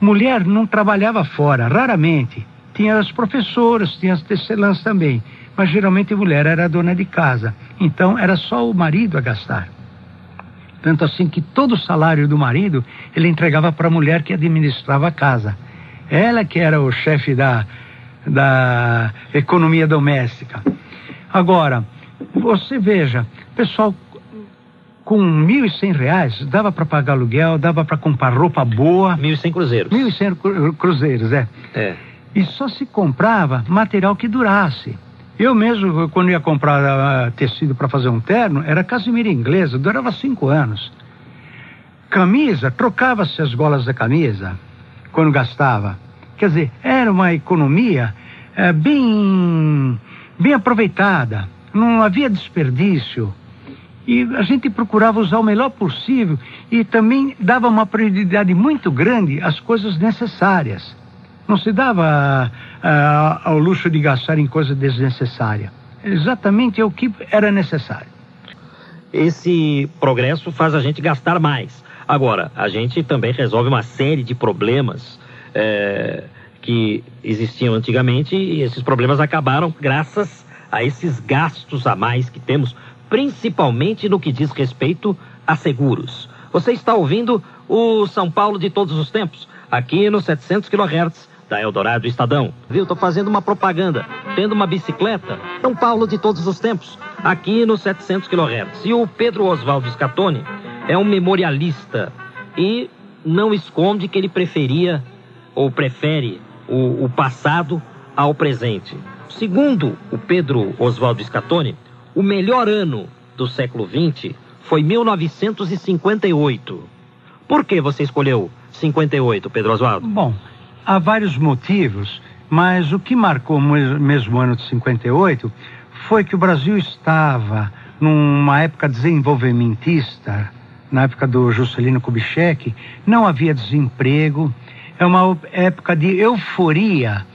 Mulher não trabalhava fora, raramente. Tinha as professoras, tinha as tecelãs também. Mas geralmente a mulher era a dona de casa. Então era só o marido a gastar. Tanto assim que todo o salário do marido ele entregava para a mulher que administrava a casa. Ela que era o chefe da, da economia doméstica. Agora, você veja, pessoal com 1.100 reais, dava para pagar aluguel, dava para comprar roupa boa.
1.100 cruzeiros.
1.100 cruzeiros, é.
É.
E só se comprava material que durasse. Eu mesmo, quando ia comprar uh, tecido para fazer um terno, era casimira inglesa, durava cinco anos. Camisa, trocava-se as golas da camisa quando gastava. Quer dizer, era uma economia uh, bem, bem aproveitada, não havia desperdício. E a gente procurava usar o melhor possível e também dava uma prioridade muito grande às coisas necessárias. Não se dava uh, ao luxo de gastar em coisa desnecessária. Exatamente o que era necessário.
Esse progresso faz a gente gastar mais. Agora, a gente também resolve uma série de problemas é, que existiam antigamente e esses problemas acabaram graças a esses gastos a mais que temos, principalmente no que diz respeito a seguros. Você está ouvindo o São Paulo de todos os tempos, aqui no 700 kHz da Eldorado Estadão. Viu? Tô fazendo uma propaganda. Tendo uma bicicleta, São Paulo de todos os tempos, aqui no 700 kHz. E o Pedro Oswaldo Scatoni é um memorialista e não esconde que ele preferia ou prefere o, o passado ao presente. Segundo o Pedro Oswaldo Scatoni, o melhor ano do século XX foi 1958. Por que você escolheu 58, Pedro Oswaldo?
Bom, há vários motivos, mas o que marcou o mesmo ano de 58 foi que o Brasil estava numa época desenvolvimentista, na época do Juscelino Kubitschek, não havia desemprego, é uma época de euforia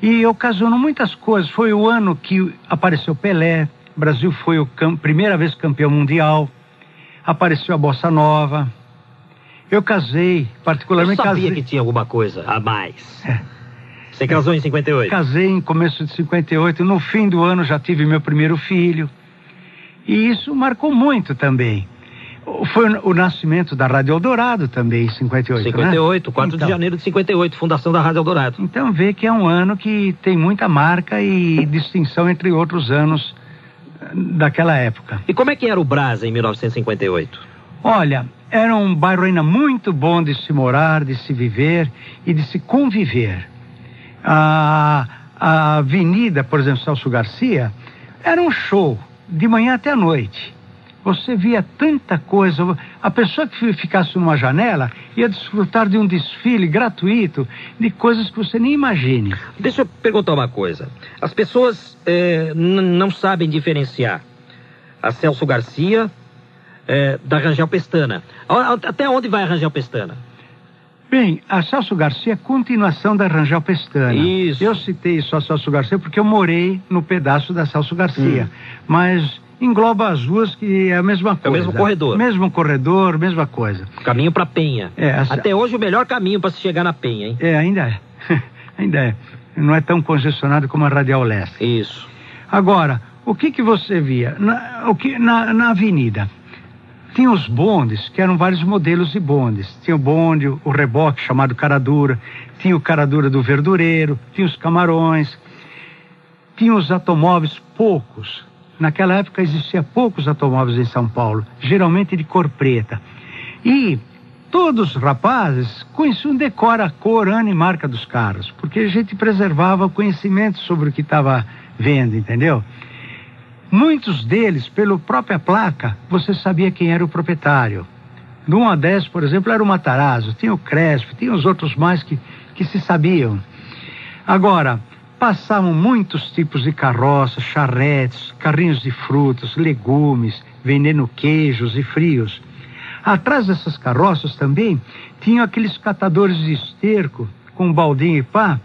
e ocasionou muitas coisas. Foi o ano que apareceu Pelé, o Brasil foi a primeira vez campeão mundial, apareceu a Bossa Nova, eu casei, particularmente
Eu sabia
casei.
que tinha alguma coisa a mais. É. Você casou em 58?
Casei em começo de 58. No fim do ano já tive meu primeiro filho. E isso marcou muito também. Foi o nascimento da Rádio Eldorado também, em 58.
58,
né?
4 então, de janeiro de 58, fundação da Rádio Eldorado.
Então vê que é um ano que tem muita marca e [LAUGHS] distinção entre outros anos eh, daquela época.
E como é que era o Brasa em 1958?
Olha, era um bairro ainda muito bom de se morar, de se viver e de se conviver. A, a avenida, por exemplo, Celso Garcia, era um show, de manhã até a noite. Você via tanta coisa. A pessoa que ficasse numa janela ia desfrutar de um desfile gratuito de coisas que você nem imagine.
Deixa eu perguntar uma coisa. As pessoas eh, não sabem diferenciar a Celso Garcia é, da Rangel Pestana. Até onde vai a Rangel Pestana?
Bem, a Celso Garcia é continuação da Rangel Pestana.
Isso.
Eu citei só a Celso Garcia porque eu morei no pedaço da Celso Garcia. Hum. Mas engloba as ruas que é a mesma coisa.
É o mesmo corredor.
Mesmo corredor, mesma coisa.
Caminho para Penha.
É, a...
Até hoje o melhor caminho para se chegar na Penha, hein?
É, ainda é. [LAUGHS] ainda é. Não é tão congestionado como a Radial Leste.
Isso.
Agora, o que que você via? Na, o que, na, na avenida, tinha os bondes, que eram vários modelos de bondes. Tinha o bonde, o reboque chamado caradura, tinha o caradura do verdureiro, tinha os camarões, tinha os automóveis poucos. Naquela época existia poucos automóveis em São Paulo, geralmente de cor preta. E todos os rapazes conheciam decor a cor, ano e marca dos carros, porque a gente preservava o conhecimento sobre o que estava vendo, entendeu? Muitos deles, pela própria placa, você sabia quem era o proprietário. No 1 a 10, por exemplo, era o Matarazzo, tinha o Crespo, tinha os outros mais que, que se sabiam. Agora, passavam muitos tipos de carroças, charretes, carrinhos de frutas, legumes, vendendo queijos e frios. Atrás dessas carroças também tinham aqueles catadores de esterco com baldinho e pá,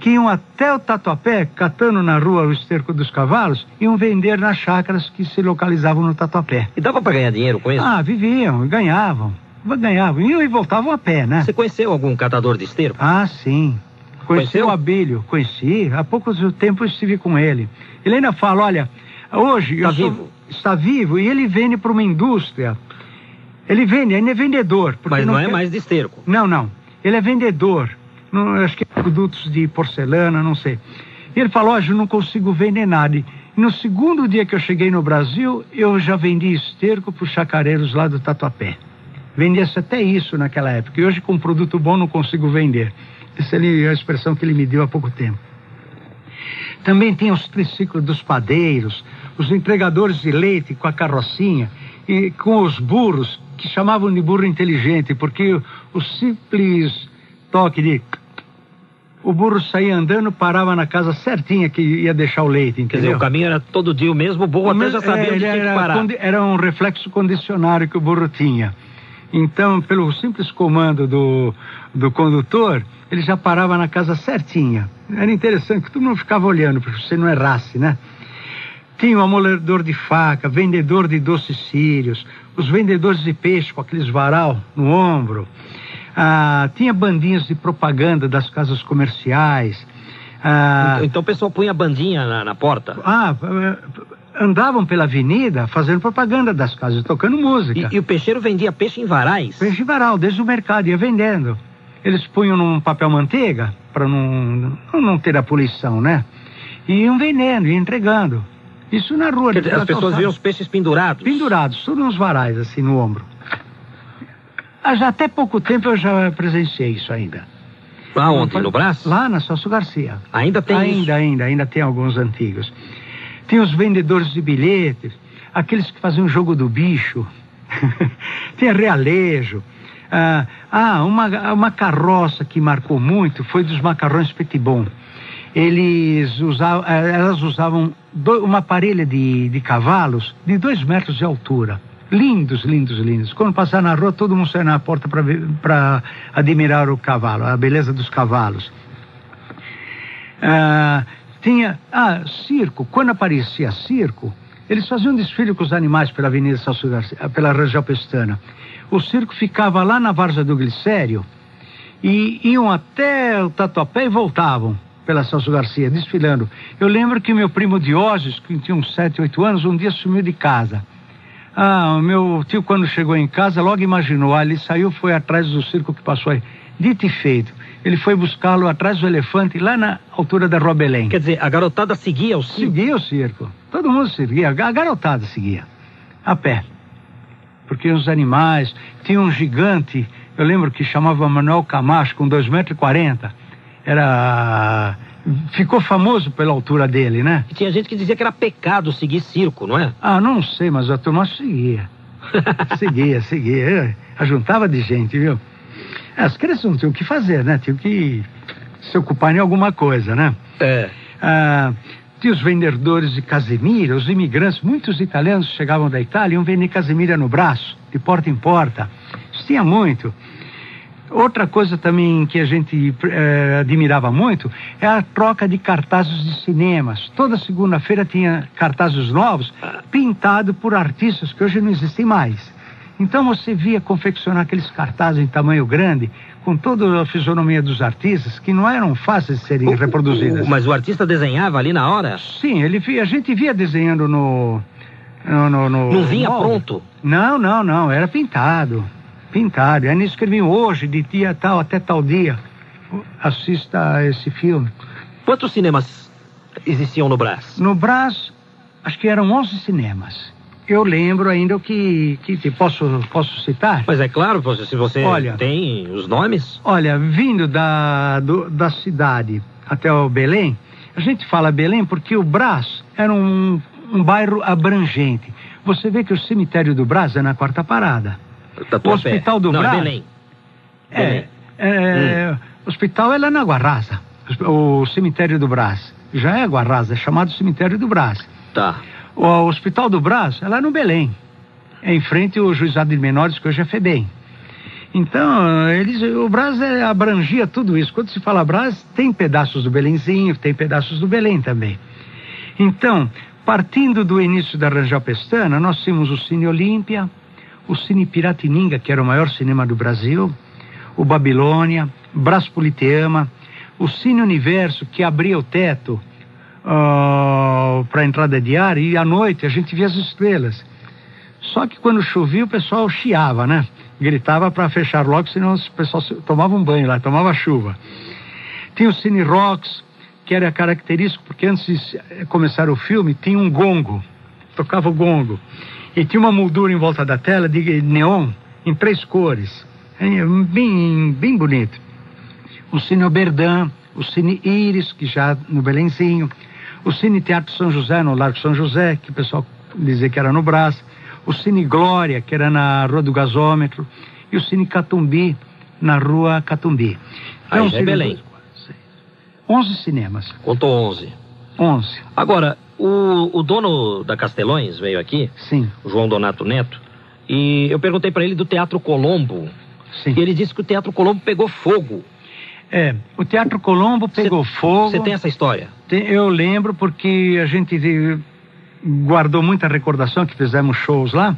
que iam até o Tatuapé, catando na rua o esterco dos cavalos, iam vender nas chácaras que se localizavam no Tatuapé.
E dava para ganhar dinheiro com isso?
Ah, viviam, ganhavam. Ganhavam, iam e voltavam a pé, né?
Você conheceu algum catador de esterco?
Ah, sim. Conheceu? o Abílio, conheci. Há pouco tempo estive com ele. Ele ainda fala, olha, hoje...
Está vivo? Sou,
está vivo e ele vende para uma indústria. Ele vende, ainda é vendedor.
Mas não, não é quer... mais de esterco?
Não, não. Ele é vendedor não, acho que é produtos de porcelana, não sei. E ele falou, hoje eu não consigo vender nada. No segundo dia que eu cheguei no Brasil, eu já vendi esterco para os chacareiros lá do Tatuapé. Vendia-se até isso naquela época. E hoje, com um produto bom, não consigo vender. Essa é a expressão que ele me deu há pouco tempo. Também tinha os triciclos dos padeiros, os entregadores de leite com a carrocinha e com os burros, que chamavam de burro inteligente, porque o simples toque de o burro saía andando, parava na casa certinha que ia deixar o leite, entendeu? Quer dizer,
o caminho era todo dia o mesmo, o burro o até mesmo, já sabia é, onde tinha que parar.
Era um reflexo condicionário que o burro tinha. Então, pelo simples comando do, do condutor, ele já parava na casa certinha. Era interessante que todo mundo ficava olhando, para você não errasse, né? Tinha o um amoledor de faca, vendedor de doces sírios, os vendedores de peixe com aqueles varal no ombro. Ah, tinha bandinhas de propaganda das casas comerciais.
Ah, então, então o pessoal punha bandinha na, na porta?
Ah, andavam pela avenida fazendo propaganda das casas, tocando música.
E, e, o peixeiro vendia peixe em varais?
Peixe em varal, desde o mercado, ia vendendo. Eles punham num papel manteiga, para não, não ter a poluição, né? E iam vendendo, iam entregando. Isso na rua.
Dizer, as pessoas viam os peixes pendurados?
Pendurados, tudo nos varais, assim, no ombro. Ah, já até pouco tempo eu já presenciei isso ainda.
Lá onde? No braço?
Lá na Celso Garcia.
Ainda tem
Ainda,
isso?
ainda, ainda tem alguns antigos. Tem os vendedores de bilhetes, aqueles que faziam o jogo do bicho. [LAUGHS] Tem realejo. Ah, ah, uma, uma carroça que marcou muito foi dos macarrões Petibon. Eles usavam, eh, elas usavam do, uma parelha de, de cavalos de dois metros de altura. Lindos, lindos, lindos. Quando passar na rua, todo mundo sai na porta para admirar o cavalo, a beleza dos cavalos. Ah, tinha, ah, circo. Quando aparecia circo, eles faziam desfile com os animais pela Avenida Celso Garcia, pela Rangel Pestana. O circo ficava lá na Varza do Glicério e iam até o Tatuapé e voltavam pela Celso Garcia, desfilando. Eu lembro que meu primo Diógenes, que tinha uns 7, 8 anos, um dia sumiu de casa. Ah, meu tio, quando chegou em casa, logo imaginou, ah, ele saiu, foi atrás do circo que passou aí. Dito e feito ele foi buscá-lo atrás do elefante, lá na altura da Rua Belém.
Quer dizer, a garotada seguia o circo?
Seguia o circo. Todo mundo seguia. A garotada seguia. A pé. Porque os animais. Tinha um gigante, eu lembro que chamava Manuel Camacho, com 2,40 metros. E Era. Ficou famoso pela altura dele, né?
E tinha gente que dizia que era pecado seguir circo, não é?
Ah, não sei, mas a turma seguia. [LAUGHS] seguia, seguia. Ajuntava de gente, viu? As crianças não tinham o que fazer, né? Tinham que se ocupar em alguma coisa, né?
É.
Ah, tinha os vendedores de casemira, os imigrantes, muitos italianos chegavam da Itália e iam vender casemira no braço, de porta em porta. Isso tinha muito. Outra coisa também que a gente eh, admirava muito é a troca de cartazes de cinemas. Toda segunda-feira tinha cartazes novos, pintados por artistas que hoje não existem mais. Então você via confeccionar aqueles cartazes em tamanho grande, com toda a fisionomia dos artistas, que não eram fáceis de serem o, reproduzidas.
O, mas o artista desenhava ali na hora?
Sim, ele via, a gente via desenhando no. no, no, no
não vinha molde. pronto?
Não, não, não, era pintado. Pintado. Aí eles escreviam hoje, de dia tal até tal dia. Assista a esse filme.
Quantos cinemas existiam no Brás?
No Brás, acho que eram 11 cinemas eu lembro ainda o que, que, que, posso, posso citar.
Mas é claro, se você olha, tem os nomes.
Olha, vindo da, do, da cidade até o Belém, a gente fala Belém porque o Brás era um, um bairro abrangente. Você vê que o cemitério do Brás é na quarta parada.
o hospital
do
Não,
Brás.
Belém.
É, Belém. é hum. o hospital é lá na Guarraza. O cemitério do Brás. Já é Guarraza, é chamado cemitério do Brás.
Tá.
O Hospital do Brás é lá no Belém, é em frente ao Juizado de Menores, que hoje é FEBEM. Então, eles, o Brás é, abrangia tudo isso. Quando se fala Brás, tem pedaços do Belenzinho, tem pedaços do Belém também. Então, partindo do início da Rangel Pestana, nós tínhamos o Cine Olímpia, o Cine Piratininga, que era o maior cinema do Brasil, o Babilônia, Brás Politeama, o Cine Universo, que abria o teto uh, ah, para a entrada ar e à noite a gente via as estrelas. Só que quando chovia o pessoal chiava, né? Gritava para fechar logo, senão o pessoal tomava um banho lá, tomava chuva. Tinha o Cine Rocks, que era característico, porque antes de começar o filme tinha um gongo, tocava o gongo. E tinha uma moldura em volta da tela de neon em três cores. É, bem, bem bonito. O Cine Oberdan, o Cine Íris, que já no Belenzinho, o Cine Teatro São José, no Largo São José, que o pessoal dizia que era no Brás, o Cine Glória, que era na Rua do Gasômetro, e o Cine Catumbi, na Rua Catumbi.
Então, Aí é Belém.
11 cinemas.
Contou 11.
11.
Agora, o, o dono da Castelões veio aqui,
Sim.
o João Donato Neto, e eu perguntei para ele do Teatro Colombo.
Sim.
E ele disse que o Teatro Colombo pegou fogo.
É, o Teatro Colombo pegou
cê,
fogo.
Você tem essa história?
Tem, eu lembro porque a gente guardou muita recordação que fizemos shows lá.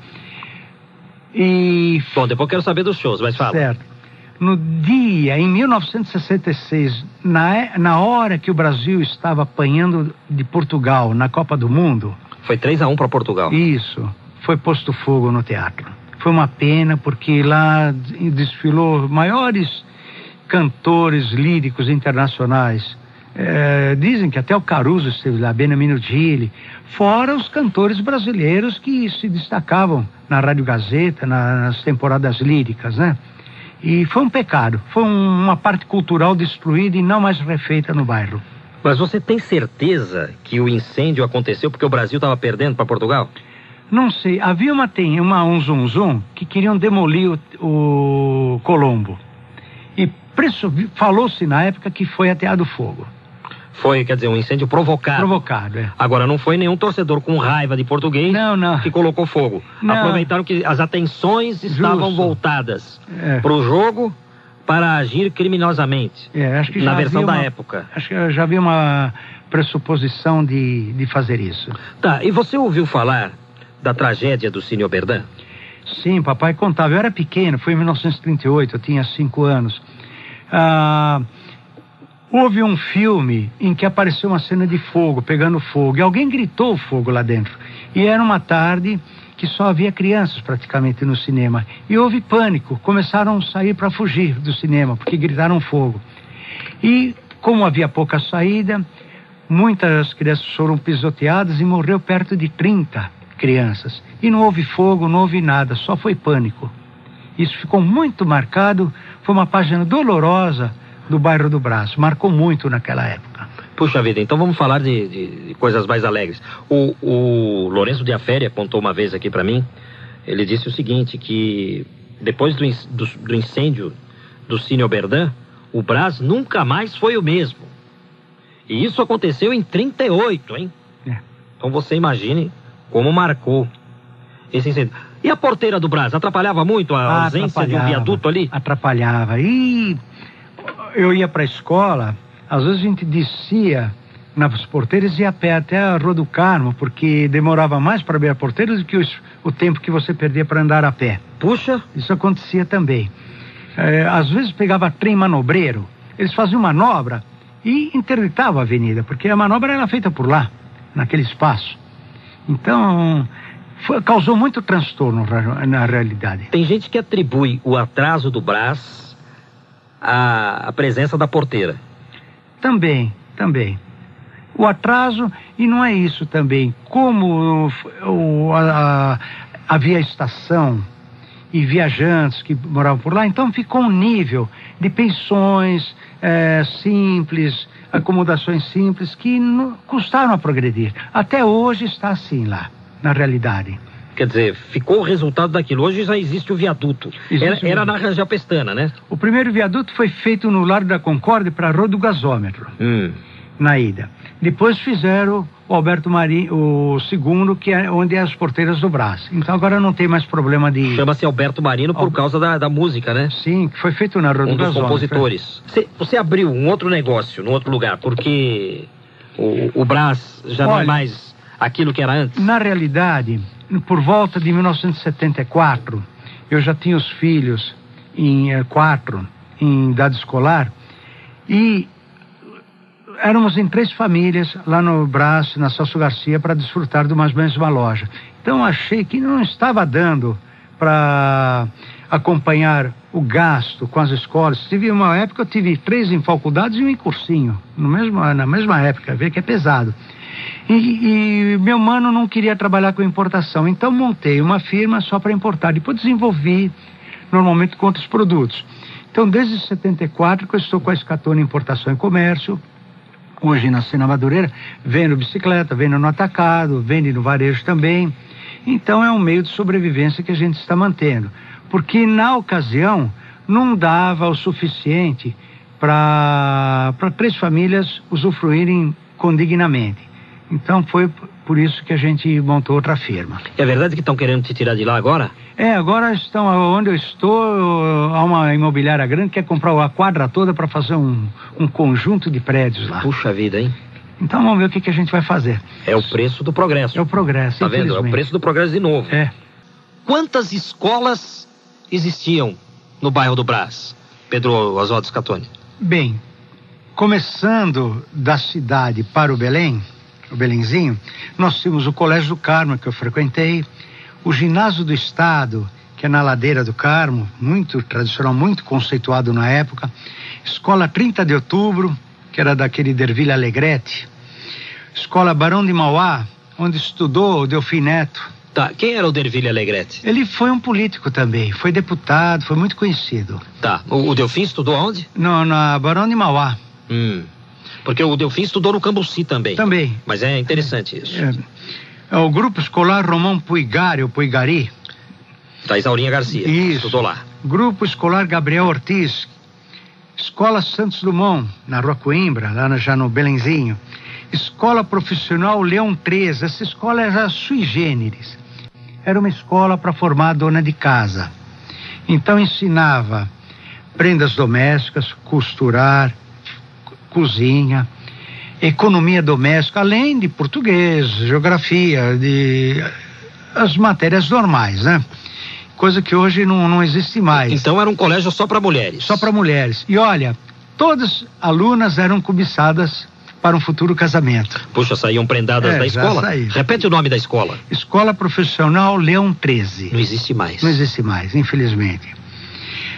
E.
Bom, depois eu quero saber dos shows, mas fala.
Certo. No dia, em 1966, na, na hora que o Brasil estava apanhando de Portugal na Copa do Mundo.
Foi 3 a 1 para Portugal.
Isso. Foi posto fogo no teatro. Foi uma pena, porque lá desfilou maiores cantores líricos internacionais. É, dizem que até o Caruso esteve lá, Benamino Gili, fora os cantores brasileiros que se destacavam na Rádio Gazeta, na, nas temporadas líricas, né? E foi um pecado, foi um, uma parte cultural destruída e não mais refeita no bairro.
Mas você tem certeza que o incêndio aconteceu porque o Brasil estava perdendo para Portugal?
Não sei, havia uma, uma um zum, zum que queriam demolir o, o Colombo. E falou-se na época que foi ateado fogo.
Foi, quer dizer, um incêndio provocado.
Provocado, é.
Agora, não foi nenhum torcedor com raiva de português
não, não.
que colocou fogo.
Não.
Aproveitaram que as atenções estavam
Justo.
voltadas
É.
para o jogo para agir criminosamente.
É, acho que já
na versão da
uma-
época.
Acho que já havia uma pressuposição de, de fazer isso.
Tá, e você ouviu falar da tragédia do Cine Oberdan?
Sim, papai contava. Eu era pequeno, foi em 1938, eu tinha cinco anos. Ah, houve um filme em que apareceu uma cena de fogo, pegando fogo, e alguém gritou fogo lá dentro. E era uma tarde que só havia crianças praticamente no cinema. E houve pânico, começaram a sair para fugir do cinema, porque gritaram fogo. E como havia pouca saída, muitas crianças foram pisoteadas e morreu perto de 30 crianças. E não houve fogo, não houve nada, só foi pânico. Isso ficou muito marcado, foi uma página dolorosa do bairro do Braço, marcou muito naquela época.
Puxa vida, então vamos falar de, de- de coisas mais alegres. O, o Lourenço de Aféria contou uma vez aqui para mim, ele disse o seguinte, que depois do, do, do incêndio do Cine Oberdan, o Brás nunca mais foi o mesmo. E isso aconteceu em 38, hein?
É.
Então você imagine como marcou esse incêndio. E a porteira do Brás, atrapalhava muito a ausência de um viaduto ali?
Atrapalhava. E eu ia para a escola, às vezes a gente descia nas porteiras e ia a pé até a Rua do Carmo, porque demorava mais para abrir a porteira do que os- o tempo que você perdia para andar a pé.
Puxa,
Isso acontecia também. É, às vezes pegava trem manobreiro, eles faziam manobra e interditavam a avenida, porque a manobra era feita por lá, naquele espaço. Então, foi- causou muito transtorno ra- na realidade.
Tem gente que atribui o atraso do Brás à, à presença da porteira.
Também, também. O atraso, e não é isso também, como o- a- a- havia estação e viajantes que moravam por lá, então ficou um nível de pensões eh, simples, acomodações simples, que não, custaram a progredir. Até hoje está assim lá, na realidade.
Quer dizer, ficou o resultado daquilo. Hoje já existe o viaduto.
Existe
Era,
o
era
viaduto.
na Rangel Pestana, né?
O primeiro viaduto foi feito no Largo da Concórdia para a Rua do Gasômetro.
Hum.
na ida. Depois fizeram o Alberto Marinho, o segundo, que é onde é as porteiras do Brás. Então agora não tem mais problema de.
Chama-se Alberto Marino por
Al-
causa da, da música, né?
Sim, que foi feito na Rua
Um
do
dos
Gasômetro.
compositores. Você, você abriu um outro negócio num outro lugar, porque o, o Brás já não é
Olha-
mais aquilo que era antes.
Na realidade, por volta de 1974, eu já tinha os filhos em eh, quatro, em idade escolar, e éramos em três famílias lá no Brás, na Celso Garcia, para desfrutar de umas mesma loja. Então achei que não estava dando para acompanhar o gasto com as escolas. Tive uma época, eu tive três em faculdades e um em cursinho, no mesmo, na mesma época, vê que é pesado. E, e, meu mano não queria trabalhar com importação, então montei uma firma só para importar. Depois desenvolvi, normalmente com outros produtos. Então, desde 74 que eu estou com a Escatona Importação e Comércio, hoje na Sena Madureira, vendo bicicleta, vendo no atacado, vende no varejo também. Então, é um meio de sobrevivência que a gente está mantendo porque na ocasião não dava o suficiente para três famílias usufruírem condignamente. Então foi por isso que a gente montou outra firma.
É verdade que estão querendo te tirar de lá agora?
É, agora estão onde eu estou, há uma imobiliária grande que quer comprar a quadra toda para fazer um, um conjunto de prédios lá.
Puxa vida, hein?
Então vamos ver o que, que a gente vai fazer.
É o preço do progresso.
É o progresso.
Tá vendo? É o preço do progresso de novo.
É.
Quantas escolas existiam no bairro do Brás, Pedro Oswaldo Scatoni?
Bem, começando da cidade para o Belém, o Belenzinho, nós tínhamos o Colégio do Carmo, que eu frequentei, o Ginásio do Estado, que é na ladeira do Carmo, muito tradicional, muito conceituado na época, Escola 30 de Outubro, que era daquele Derville Alegrete, Escola Barão de Mauá, onde estudou o Delfim Neto,
Tá, quem era o Derville Alegrete?
Ele foi um político também, foi deputado, foi muito conhecido.
Tá, o, o Delfim estudou onde?
No, na Barão de Mauá.
Hum, porque o Delfim estudou no Cambuci também.
Também.
Mas é interessante isso.
É, é o grupo escolar Romão Puigari, ou Puigari.
Da Isaurinha Garcia.
Isso.
Estudou lá.
Grupo escolar Gabriel Ortiz. Escola Santos Dumont, na Rua Coimbra, lá já no Belenzinho. Escola Profissional Leão 3. Essa escola era sui generis era uma escola para formar dona de casa. Então ensinava prendas domésticas, costurar, cozinha, economia doméstica, além de português, geografia, de as matérias normais, né? Coisa que hoje não, não existe mais.
Então era um colégio só para mulheres.
Só para mulheres. E olha, todas alunas eram cobiçadas para um futuro casamento.
Puxa, saíam prendadas
É,
da escola?
saí.
Repete o nome da escola.
Escola Profissional Leão 13.
Não existe mais.
Não existe mais, infelizmente.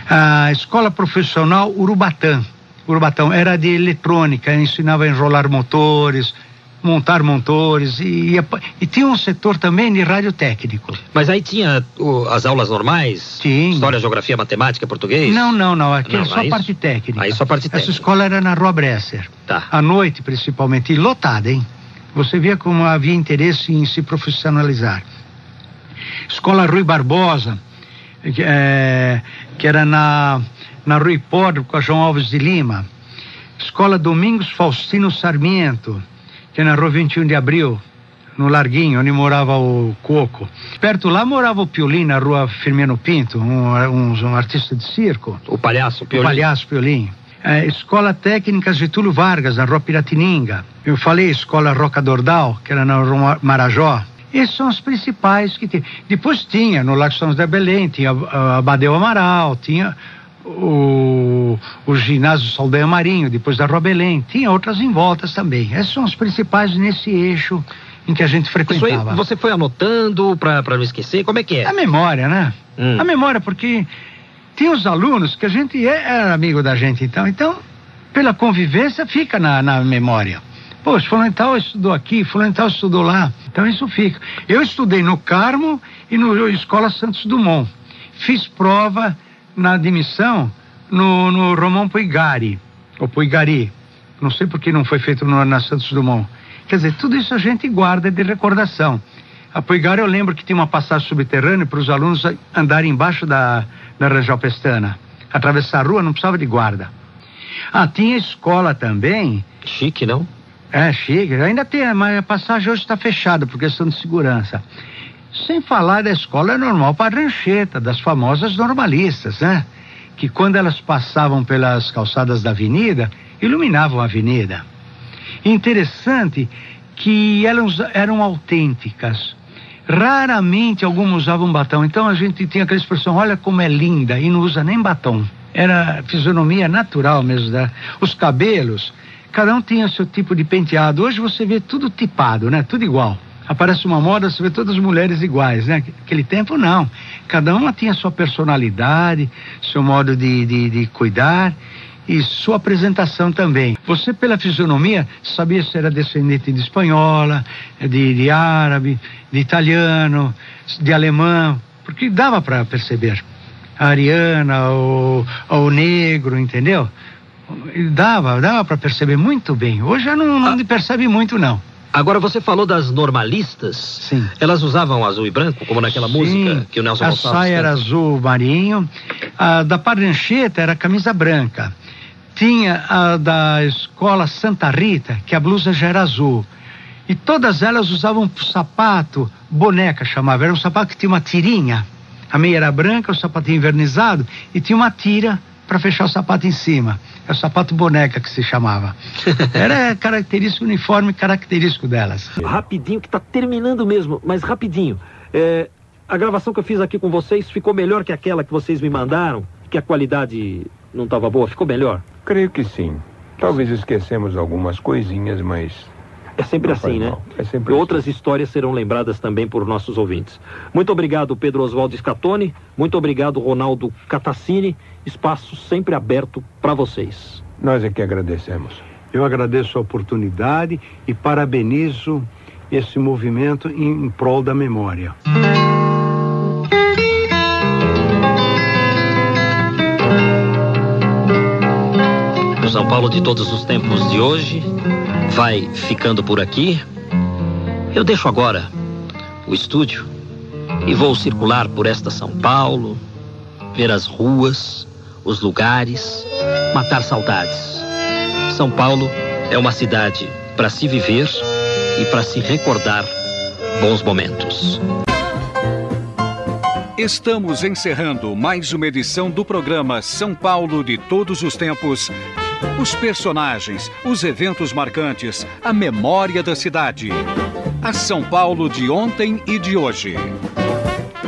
A Escola Profissional Urubatã. Urubatão era de eletrônica, ensinava a enrolar motores, montar motores e, pa- e tinha um setor também de radiotécnico.
Mas aí tinha o, as aulas normais?
Tinha.
História, geografia, matemática, português?
Não, não, não, aqui
Não,
é só
aí-
parte técnica.
aí só parte
Essa
técnica.
escola era na Rua Bresser.
Tá.
À noite, principalmente, e lotada, hein? Você via como havia interesse em se profissionalizar. Escola Rui Barbosa, é, que era na, na Rua Hipódromo com a João Alves de Lima. Escola Domingos Faustino Sarmiento, que é na Rua 21 de Abril, no Larguinho, onde morava o Coco. Perto lá morava o Piolim, na Rua Firmino Pinto, um, um, um artista de circo.
O palhaço, o
O
Piolim.
Palhaço Piolim. É, Escola Técnica Getúlio Vargas, na Rua Piratininga. Eu falei Escola Roca Dordal, que era na Rua Marajó. Esses são os principais que tem. Depois tinha, no Lago São José Belém, tinha a Abadeu Amaral, tinha o, o ginásio Saldanha Marinho, depois da Rua Belém. Tinha outras em voltas também. Esses são os principais nesse eixo em que a gente
Isso aí
frequentava.
você foi anotando pra não esquecer? Como é que é?
A memória, né?
Hum.
A memória, porque tinha os alunos que a gente é- era amigo da gente, então. Então, pela convivência, fica na, na memória. Poxa, fulano e tal estudou aqui, fulano e tal estudou lá. Então isso fica. Eu estudei no Carmo e no Escola Santos Dumont. Fiz prova na admissão no, no Romão Puigari, ou Puigari. Não sei por que não foi feito no, na Santos Dumont. Quer dizer, tudo isso a gente guarda de recordação. A Puigari eu lembro que tinha uma passagem subterrânea para os alunos andarem embaixo da, da Rangel Pestana. Atravessar a rua não precisava de guarda. Ah, tinha escola também.
Chique, não?
É, chega. Ainda tem, mas a passagem hoje está fechada por questão de segurança. Sem falar da escola normal para rancheta, das famosas normalistas, né? Que quando elas passavam pelas calçadas da avenida, iluminavam a avenida. Interessante que elas eram autênticas. Raramente algumas usavam batom. Então a gente tinha aquela expressão, olha como é linda, e não usa nem batom. Era fisionomia natural mesmo. Da... Os cabelos, cada um tinha seu tipo de penteado. Hoje você vê tudo tipado, né? Tudo igual. Aparece uma moda, você vê todas as mulheres iguais, né? Aquele tempo não. Cada uma tinha sua personalidade, seu modo de, de, de cuidar e sua apresentação também. Você, pela fisionomia, sabia se era descendente de espanhola, de, de árabe, de italiano, de alemão, porque dava para perceber. A ariana, ou o negro, entendeu? Dava, dava para perceber muito bem. Hoje já não, não ah. percebe muito, não.
Agora você falou das normalistas.
Sim.
Elas usavam azul e branco, como naquela Sim. música que o Nelson
A
Gonçalves
saia era azul marinho. A da Parrancheta era camisa branca. Tinha a da escola Santa Rita, que a blusa já era azul. E todas elas usavam sapato, boneca chamava. Era um sapato que tinha uma tirinha. A meia era branca, o sapatinho invernizado, e tinha uma tira para fechar o sapato em cima. É o sapato boneca que se chamava. [LAUGHS] Era característico, uniforme característico delas.
Rapidinho, que está terminando mesmo, mas rapidinho. É, a gravação que eu fiz aqui com vocês ficou melhor que aquela que vocês me mandaram? Que a qualidade não estava boa? Ficou melhor?
Creio que sim. Talvez esquecemos algumas coisinhas, mas
é sempre não assim, né? É sempre e outras assim. histórias serão lembradas também por nossos ouvintes. Muito obrigado, Pedro Oswaldo Scatoni. Muito obrigado, Ronaldo Catacini. Espaço sempre aberto para vocês.
Nós é que agradecemos.
Eu agradeço a oportunidade e parabenizo esse movimento em prol da memória.
O São Paulo de todos os tempos de hoje vai ficando por aqui. Eu deixo agora o estúdio e vou circular por esta São Paulo, ver as ruas, os lugares, matar saudades. São Paulo é uma cidade para se viver e para se recordar bons momentos.
Estamos encerrando mais uma edição do programa São Paulo de Todos os Tempos os personagens, os eventos marcantes, a memória da cidade. A São Paulo de ontem e de hoje.